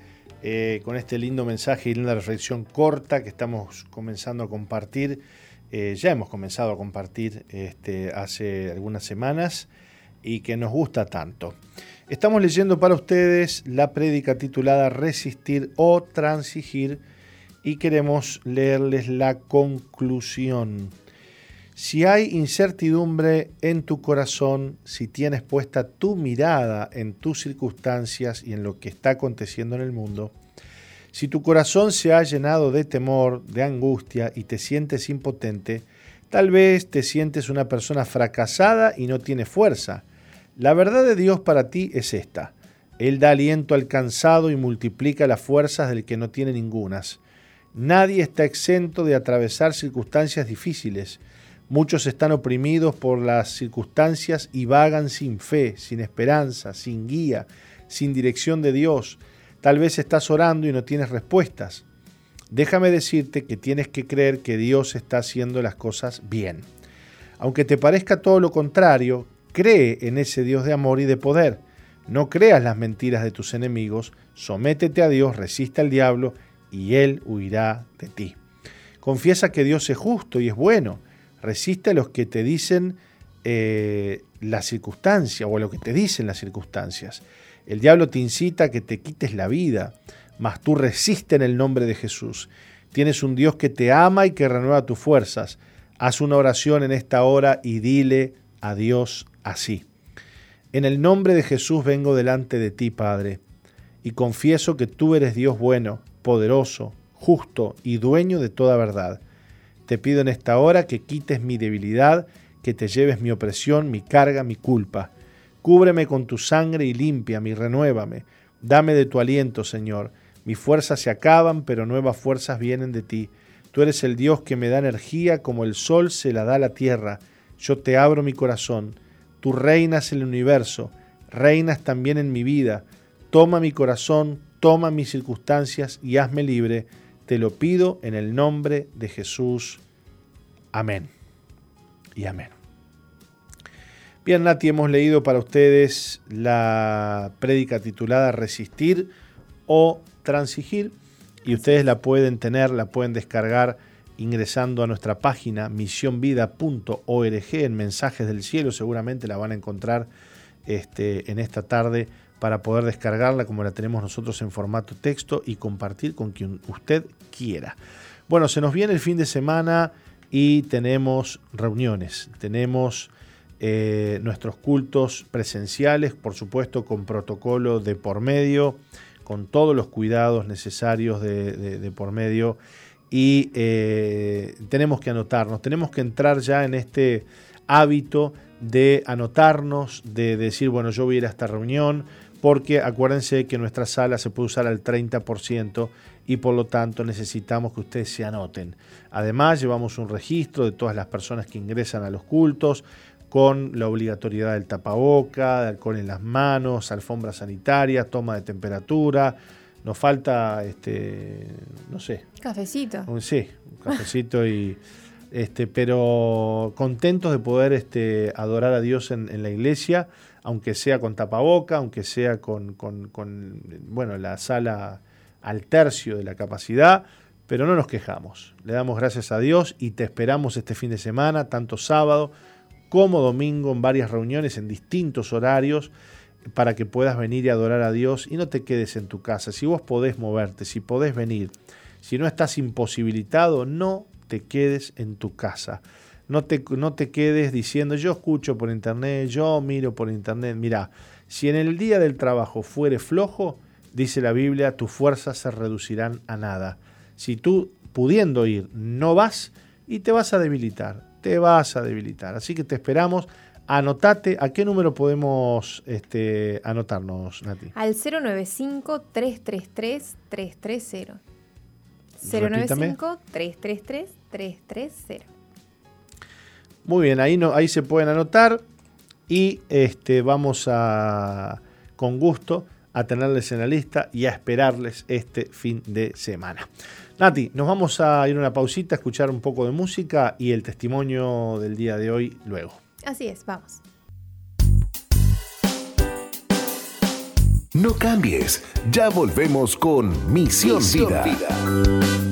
eh, con este lindo mensaje y linda reflexión corta que estamos comenzando a compartir. Eh, ya hemos comenzado a compartir este, hace algunas semanas y que nos gusta tanto. Estamos leyendo para ustedes la prédica titulada Resistir o Transigir y queremos leerles la conclusión. Si hay incertidumbre en tu corazón, si tienes puesta tu mirada en tus circunstancias y en lo que está aconteciendo en el mundo, si tu corazón se ha llenado de temor, de angustia y te sientes impotente, tal vez te sientes una persona fracasada y no tienes fuerza. La verdad de Dios para ti es esta. Él da aliento al cansado y multiplica las fuerzas del que no tiene ningunas. Nadie está exento de atravesar circunstancias difíciles. Muchos están oprimidos por las circunstancias y vagan sin fe, sin esperanza, sin guía, sin dirección de Dios. Tal vez estás orando y no tienes respuestas. Déjame decirte que tienes que creer que Dios está haciendo las cosas bien. Aunque te parezca todo lo contrario, cree en ese Dios de amor y de poder. No creas las mentiras de tus enemigos, sométete a Dios, resiste al diablo y Él huirá de ti. Confiesa que Dios es justo y es bueno. Resiste a los que te dicen eh, la circunstancia o a lo que te dicen las circunstancias. El diablo te incita a que te quites la vida, mas tú resiste en el nombre de Jesús. Tienes un Dios que te ama y que renueva tus fuerzas. Haz una oración en esta hora y dile a Dios así. En el nombre de Jesús vengo delante de ti, Padre, y confieso que tú eres Dios bueno, poderoso, justo y dueño de toda verdad. Te pido en esta hora que quites mi debilidad, que te lleves mi opresión, mi carga, mi culpa. Cúbreme con tu sangre y límpiame y renuévame. Dame de tu aliento, Señor. Mis fuerzas se acaban, pero nuevas fuerzas vienen de ti. Tú eres el Dios que me da energía como el sol se la da la tierra. Yo te abro mi corazón. Tú reinas el universo, reinas también en mi vida. Toma mi corazón, toma mis circunstancias y hazme libre. Te lo pido en el nombre de Jesús. Amén. Y amén. Bien, Nati, hemos leído para ustedes la prédica titulada Resistir o Transigir y ustedes la pueden tener, la pueden descargar ingresando a nuestra página misionvida.org en mensajes del cielo, seguramente la van a encontrar este, en esta tarde para poder descargarla como la tenemos nosotros en formato texto y compartir con quien usted quiera. Bueno, se nos viene el fin de semana y tenemos reuniones, tenemos eh, nuestros cultos presenciales, por supuesto con protocolo de por medio, con todos los cuidados necesarios de, por medio y eh, tenemos que anotarnos, tenemos que entrar ya en este hábito de anotarnos, de decir, bueno, yo voy a ir a esta reunión, porque acuérdense que nuestra sala se puede usar al 30% y por lo tanto necesitamos que ustedes se anoten. Además, llevamos un registro de todas las personas que ingresan a los cultos, con la obligatoriedad del tapaboca, de alcohol en las manos, alfombra sanitaria, toma de temperatura. Nos falta, este, no sé, Cafecito. un- sí, un cafecito y este, pero contentos de poder este, adorar a Dios en, en la iglesia, aunque sea con tapaboca, aunque sea con, bueno, la sala al tercio de la capacidad, pero no nos quejamos. Le damos gracias a Dios y te esperamos este fin de semana, tanto sábado como domingo, en varias reuniones en distintos horarios para que puedas venir y adorar a Dios y no te quedes en tu casa. Si vos podés moverte, si podés venir, si no estás imposibilitado, no te quedes en tu casa. No te, no te quedes diciendo yo escucho por internet, yo miro por internet. Mira, si en el día del trabajo fuere flojo, dice la Biblia, tus fuerzas se reducirán a nada. Si tú pudiendo ir no vas y te vas a debilitar, te vas a debilitar. Así que te esperamos. Anotate, ¿a qué número podemos este, anotarnos, Nati? Al 095-333-330. Repítame. 095-333-330. Muy bien, ahí, no, ahí se pueden anotar y este, vamos a, con gusto, a tenerles en la lista y a esperarles este fin de semana. Nati, nos vamos a ir a una pausita, a escuchar un poco de música y el testimonio del día de hoy luego. Así es, vamos. No cambies, ya volvemos con Misión, Vida.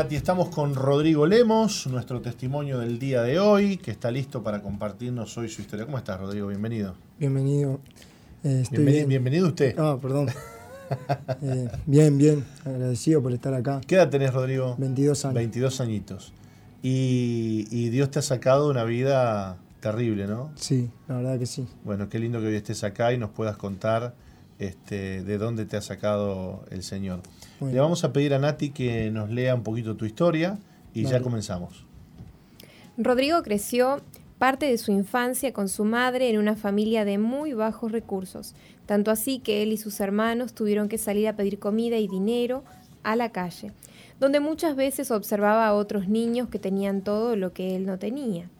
Nati, estamos con Rodrigo Lemos, nuestro testimonio del día de hoy, que está listo para compartirnos hoy su historia. ¿Cómo estás, Rodrigo? Bienvenido. Bienvenido. Eh, estoy Bienveni- bien. Bienvenido usted. Ah, perdón. Eh, bien, bien. Agradecido por estar acá. ¿Qué edad tenés, Rodrigo? 22 años. 22 añitos. Y, y Dios te ha sacado una vida terrible, ¿no? Sí, la verdad que sí. Bueno, qué lindo que hoy estés acá y nos puedas contar este, de dónde te ha sacado el Señor. Bueno. Le vamos a pedir a Nati que nos lea un poquito tu historia y ya comenzamos. Rodrigo creció parte de su infancia con su madre en una familia de muy bajos recursos, tanto así que él y sus hermanos tuvieron que salir a pedir comida y dinero a la calle, donde muchas veces observaba a otros niños que tenían todo lo que él no tenía,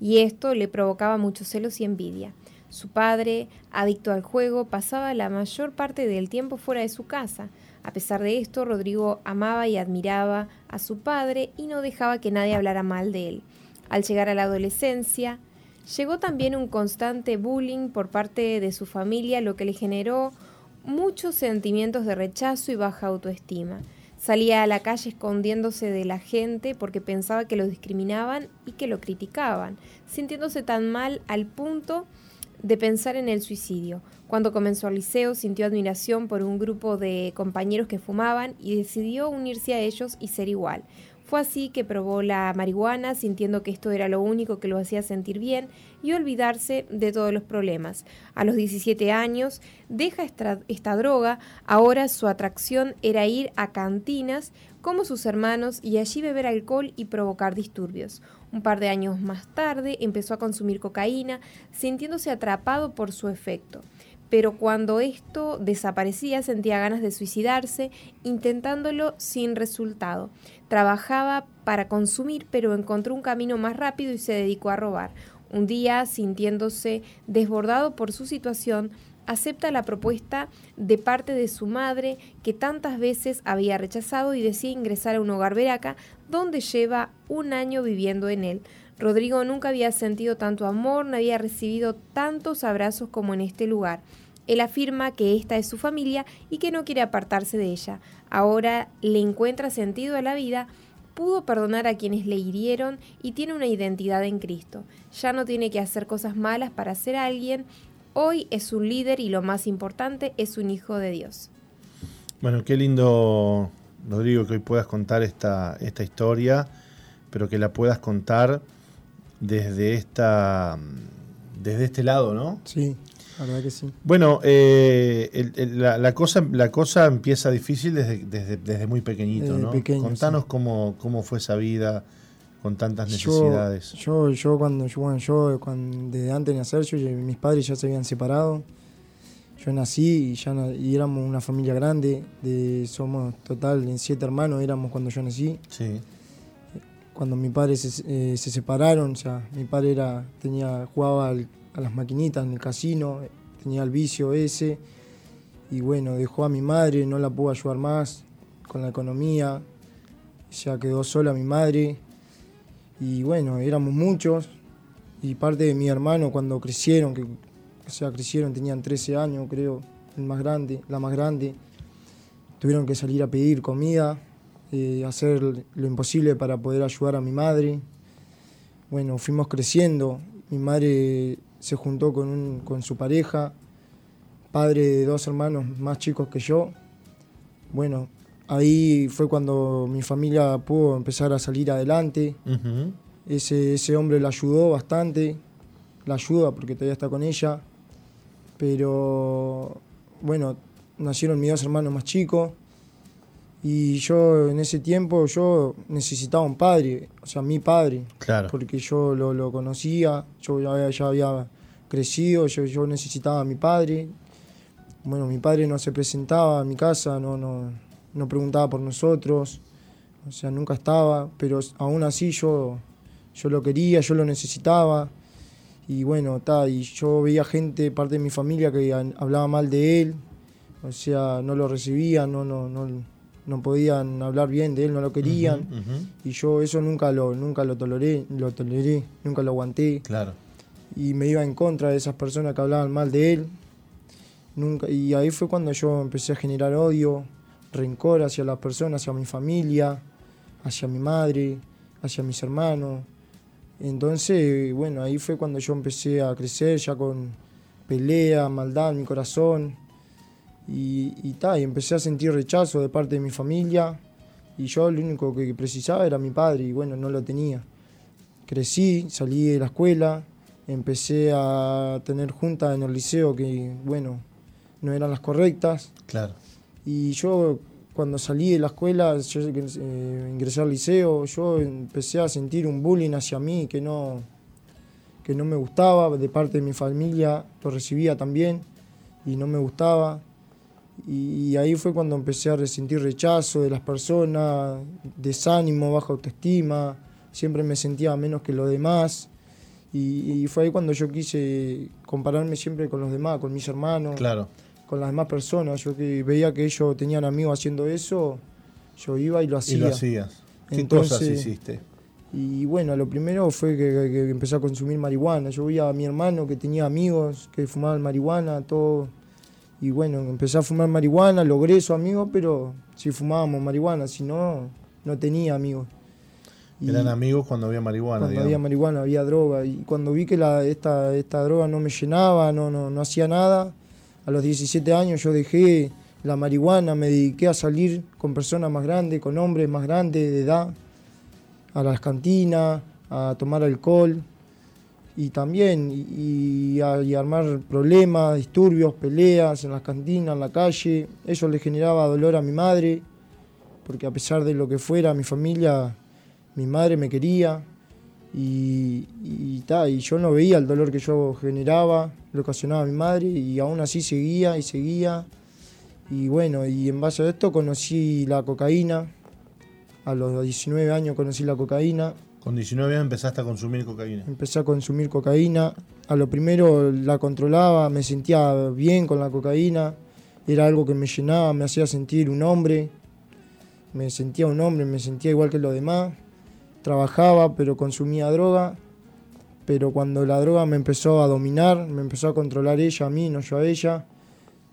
y esto le provocaba muchos celos y envidia. Su padre, adicto al juego, pasaba la mayor parte del tiempo fuera de su casa. A pesar de esto, Rodrigo amaba y admiraba a su padre y no dejaba que nadie hablara mal de él. Al llegar a la adolescencia, llegó también un constante bullying por parte de su familia, lo que le generó muchos sentimientos de rechazo y baja autoestima. Salía a la calle escondiéndose de la gente porque pensaba que lo discriminaban y que lo criticaban, sintiéndose tan mal al punto de pensar en el suicidio. Cuando comenzó el liceo sintió admiración por un grupo de compañeros que fumaban y decidió unirse a ellos y ser igual. Fue así que probó la marihuana sintiendo que esto era lo único que lo hacía sentir bien y olvidarse de todos los problemas. A los 17 años deja esta, esta droga, ahora su atracción era ir a cantinas como sus hermanos y allí beber alcohol y provocar disturbios. Un par de años más tarde empezó a consumir cocaína, sintiéndose atrapado por su efecto. Pero cuando esto desaparecía sentía ganas de suicidarse, intentándolo sin resultado. Trabajaba para consumir, pero encontró un camino más rápido y se dedicó a robar. Un día, sintiéndose desbordado por su situación, acepta la propuesta de parte de su madre que tantas veces había rechazado y decide ingresar a un hogar veraca donde lleva un año viviendo en él. Rodrigo nunca había sentido tanto amor, no había recibido tantos abrazos como en este lugar. Él afirma que esta es su familia y que no quiere apartarse de ella. Ahora le encuentra sentido a la vida, pudo perdonar a quienes le hirieron y tiene una identidad en Cristo. Ya no tiene que hacer cosas malas para ser alguien. Hoy es un líder y lo más importante es un hijo de Dios. Bueno, qué lindo, Rodrigo, que hoy puedas contar esta, esta historia, pero que la puedas contar desde esta desde este lado, ¿no? Sí, la verdad que sí. Bueno, eh, el- el- la, la cosa, la cosa empieza difícil desde, desde, desde muy pequeñito, Desde ¿no? pequeño, Contanos sí. cómo, cómo fue esa vida con tantas necesidades. yo, yo cuando yo, bueno, yo cuando, desde antes de nacer, yo, mis padres ya se habían separado. Yo nací y ya y éramos una familia grande. De, somos total en siete hermanos éramos cuando yo nací. Sí. Cuando mis padres se, eh, se separaron, o sea, mi padre era, tenía, jugaba al- a las maquinitas en el casino, tenía el vicio ese. Y bueno, dejó a mi madre, no la pudo ayudar más con la economía. Ya quedó sola mi madre. Y bueno, éramos muchos. Y parte de mi hermano cuando crecieron, que o sea, tenían 13 años, creo, el más grande, la más grande. Tuvieron que salir a pedir comida, eh, hacer lo imposible para poder ayudar a mi madre. Bueno, fuimos creciendo. Mi madre se juntó con, con su pareja, padre de dos hermanos más chicos que yo. Bueno, ahí fue cuando mi familia pudo empezar a salir adelante. Ese, ese hombre la ayudó bastante, la ayuda porque todavía está con ella. Pero bueno, nacieron mis dos hermanos más chicos. Y yo en ese tiempo yo necesitaba un padre, o sea, mi padre. Claro. Porque yo lo, lo conocía, yo ya, había- ya había crecido, yo, yo necesitaba a mi padre. Bueno, mi padre no se presentaba a mi casa, no, no, no preguntaba por nosotros, o sea, nunca estaba, pero aún así yo, yo lo quería, yo lo necesitaba. Y bueno, ta, y yo veía gente, parte de mi familia, que hablaba mal de él, o sea, no lo recibían, no, no, no, no podían hablar bien de él, no lo querían. Y yo eso nunca lo, nunca lo toleré, lo toleré, nunca lo aguanté. Claro. Y me iba en contra de esas personas que hablaban mal de él. Nunca, y ahí fue cuando yo empecé a generar odio, rencor hacia las personas, hacia mi familia, hacia mi madre, hacia mis hermanos. Entonces, bueno, ahí fue cuando yo empecé a crecer ya con pelea, maldad en mi corazón. Y, y, y empecé a sentir rechazo de parte de mi familia. Y yo lo único que precisaba era mi padre, y bueno, no lo tenía. Crecí, salí de la escuela, empecé a tener juntas en el liceo que, bueno, no eran las correctas. Claro. Y yo, cuando salí de la escuela, yo eh, ingresé al liceo, yo empecé a sentir un bullying hacia mí que no, que no me gustaba, de parte de mi familia lo recibía también y no me gustaba. Y, ahí fue cuando empecé a resentir rechazo de las personas, desánimo, baja autoestima, siempre me sentía menos que los demás. Y, y fue ahí cuando yo quise compararme siempre con los demás, con mis hermanos Claro. Con las demás personas. Yo que veía que ellos tenían amigos haciendo eso, yo iba y lo hacía. Y lo hacías. ¿Qué Entonces- cosas hiciste? Y bueno, lo primero fue que, que- empecé a consumir marihuana. Yo veía a mi hermano que tenía amigos que fumaban marihuana, todo. Y bueno, empecé a fumar marihuana, logré eso, amigos, pero si fumábamos marihuana, si no, no tenía amigos. Y- Eran amigos cuando había marihuana, cuando digamos. había marihuana, había droga. Y cuando vi que la, esta, esta droga no me llenaba, no, no, no hacía nada, a los 17 años yo dejé la marihuana, me dediqué a salir con personas más grandes, con hombres más grandes de edad, a las cantinas, a tomar alcohol y también y, a, armar problemas, disturbios, peleas en las cantinas, en la calle. Eso le generaba dolor a mi madre, porque a pesar de lo que fuera, mi familia, mi madre me quería y, y, ta, y yo no veía el dolor que yo generaba, lo ocasionaba a mi madre y aún así seguía y seguía. Y bueno, y en base a esto conocí la cocaína. A los 19 años conocí la cocaína. Con 19 años empezaste a consumir cocaína. Empecé a consumir cocaína. A lo primero la controlaba, me sentía bien con la cocaína. Era algo que me llenaba, me hacía sentir un hombre. Me sentía un hombre, me sentía igual que los demás. Trabajaba, pero consumía droga. Pero cuando la droga me empezó a dominar, me empezó a controlar ella a mí, no yo a ella.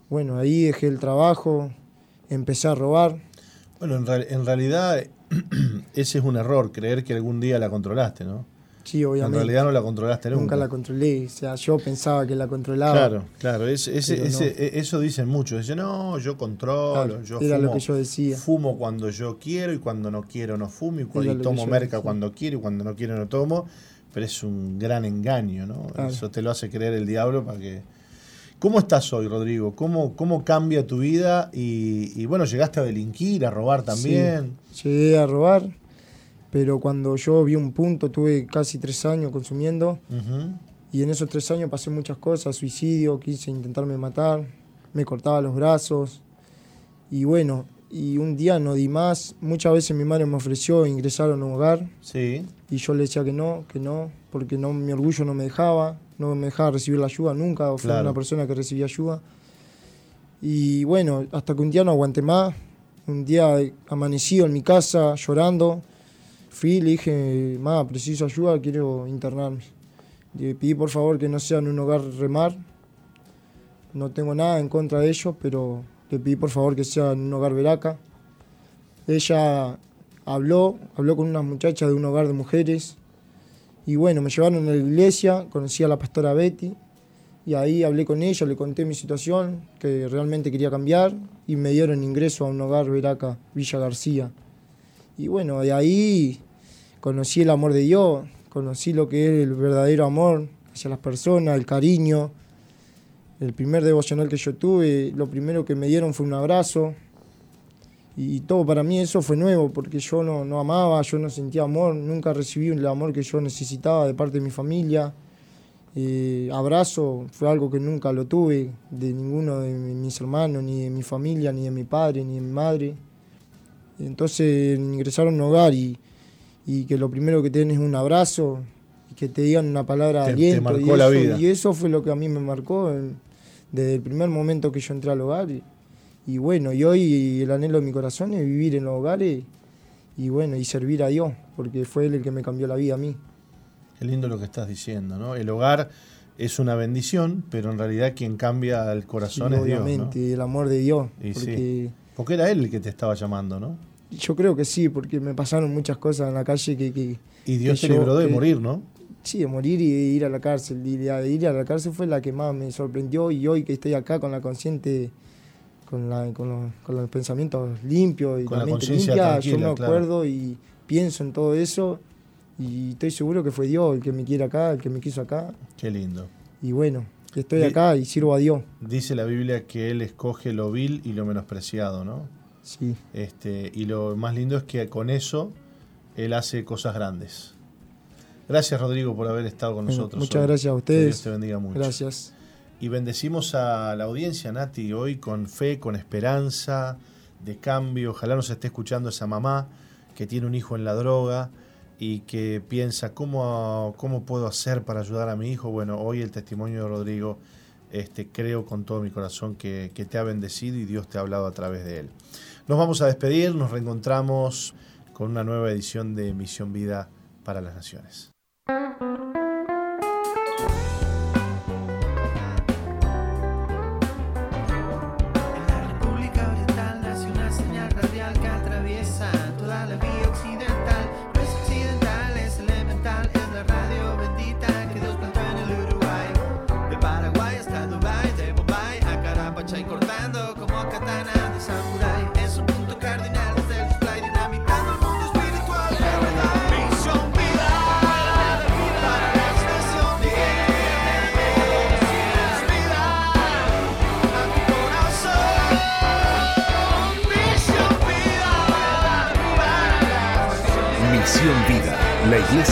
Bueno, ahí dejé el trabajo, empecé a robar. Bueno, en, en realidad ese es un error, creer que algún día la controlaste, ¿no? Sí, En realidad no la controlaste nunca. Nunca la controlé, o sea, yo pensaba que la controlaba. Claro, claro. es- ese- Pero no. ese- e- eso dicen muchos. Dicen, no, yo controlo, Claro, yo era fumo, lo que yo decía. fumo cuando yo quiero y cuando no quiero no fumo y, cu- Era y lo que tomo merca decía. cuando quiero y cuando no quiero no tomo. Pero es un gran engaño, ¿no? Claro. Eso te lo hace creer el diablo para que... ¿Cómo estás hoy, Rodrigo? ¿Cómo, cómo cambia tu vida? Y, y bueno, llegaste a delinquir, a robar también. Sí, llegué a robar, pero cuando yo vi un punto, tuve casi tres años consumiendo, Ujú. y en esos tres años pasé muchas cosas, suicidio, quise intentarme matar, me cortaba los brazos, y bueno, y un día no di más, muchas veces mi madre me ofreció ingresar a un hogar, Sí. y yo le decía que no, que no, porque no, mi orgullo no me dejaba, no me dejaba recibir la ayuda nunca, o fui Claro. una persona que recibía ayuda. Y bueno, hasta que un día no aguanté más, un día amanecido en mi casa llorando, fui le dije, ma, preciso ayuda, quiero internarme. Le pedí por favor que no sea en un hogar remar. no tengo nada en contra de ellos, pero le pedí por favor que sea en un hogar veraca. Ella habló, habló con unas muchachas de un hogar de mujeres y bueno, me llevaron a la iglesia, conocí a la pastora Betty y ahí hablé con ella, le conté mi situación, que realmente quería cambiar y me dieron ingreso a un hogar veraca, Villa García. Y bueno, de ahí conocí el amor de Dios, conocí lo que es el verdadero amor hacia las personas, el cariño. El primer devocional que yo tuve, lo primero que me dieron fue un abrazo. Y todo para mí eso fue nuevo, porque yo no, no amaba, yo no sentía amor, nunca recibí el amor que yo necesitaba de parte de mi familia. Eh, abrazo fue algo que nunca lo tuve de ninguno de mis hermanos, ni de mi familia, ni de mi padre, ni de mi madre. Entonces ingresaron a un hogar y, y que lo primero que tienen es un abrazo y que te digan una palabra de te aliento. marcó y, la eso, vida. y eso fue lo que a mí me marcó en- desde el primer momento que yo entré al hogar. Y, y bueno, y hoy el anhelo de mi corazón es vivir en los hogares y bueno, y servir a Dios, porque fue Él el que me cambió la vida a mí. Qué lindo lo que estás diciendo, ¿no? El hogar es una bendición, pero en realidad quien cambia el corazón Sí, es Dios, ¿no? obviamente, el amor de Dios. Y sí. Porque era él el que te estaba llamando, ¿no? yo creo que sí, porque me pasaron muchas cosas en la calle que... que Y Dios que te yo- libró de que- morir, ¿no? Sí, de morir y de ir a la cárcel. Y de, de ir a la cárcel fue la que más me sorprendió y hoy que estoy acá con la consciente, con, la, con, los, con los pensamientos limpios y Con la, la mente limpia, yo me claro. acuerdo y pienso en todo eso y estoy seguro que fue Dios el que me quiere acá, el que me quiso acá. Qué lindo. Y bueno, que estoy acá y sirvo a Dios. Dice la Biblia que él escoge lo vil y lo menospreciado, ¿no? Sí. Este, y lo más lindo es que con eso él hace cosas grandes. Gracias, Rodrigo, por haber estado con Bueno, nosotros. muchas hoy. gracias a Que ustedes. Dios te bendiga mucho. Gracias. Y bendecimos a la audiencia, Nati, hoy con fe, con esperanza de cambio. Ojalá nos esté escuchando esa mamá que tiene un hijo en la droga y que piensa, ¿cómo, cómo puedo hacer para ayudar a mi hijo? Bueno, hoy el testimonio de Rodrigo, este, creo con todo mi corazón que, que te ha bendecido y Dios te ha hablado a través de él. Nos vamos a despedir, nos reencontramos con una nueva edición de Misión Vida para las Naciones.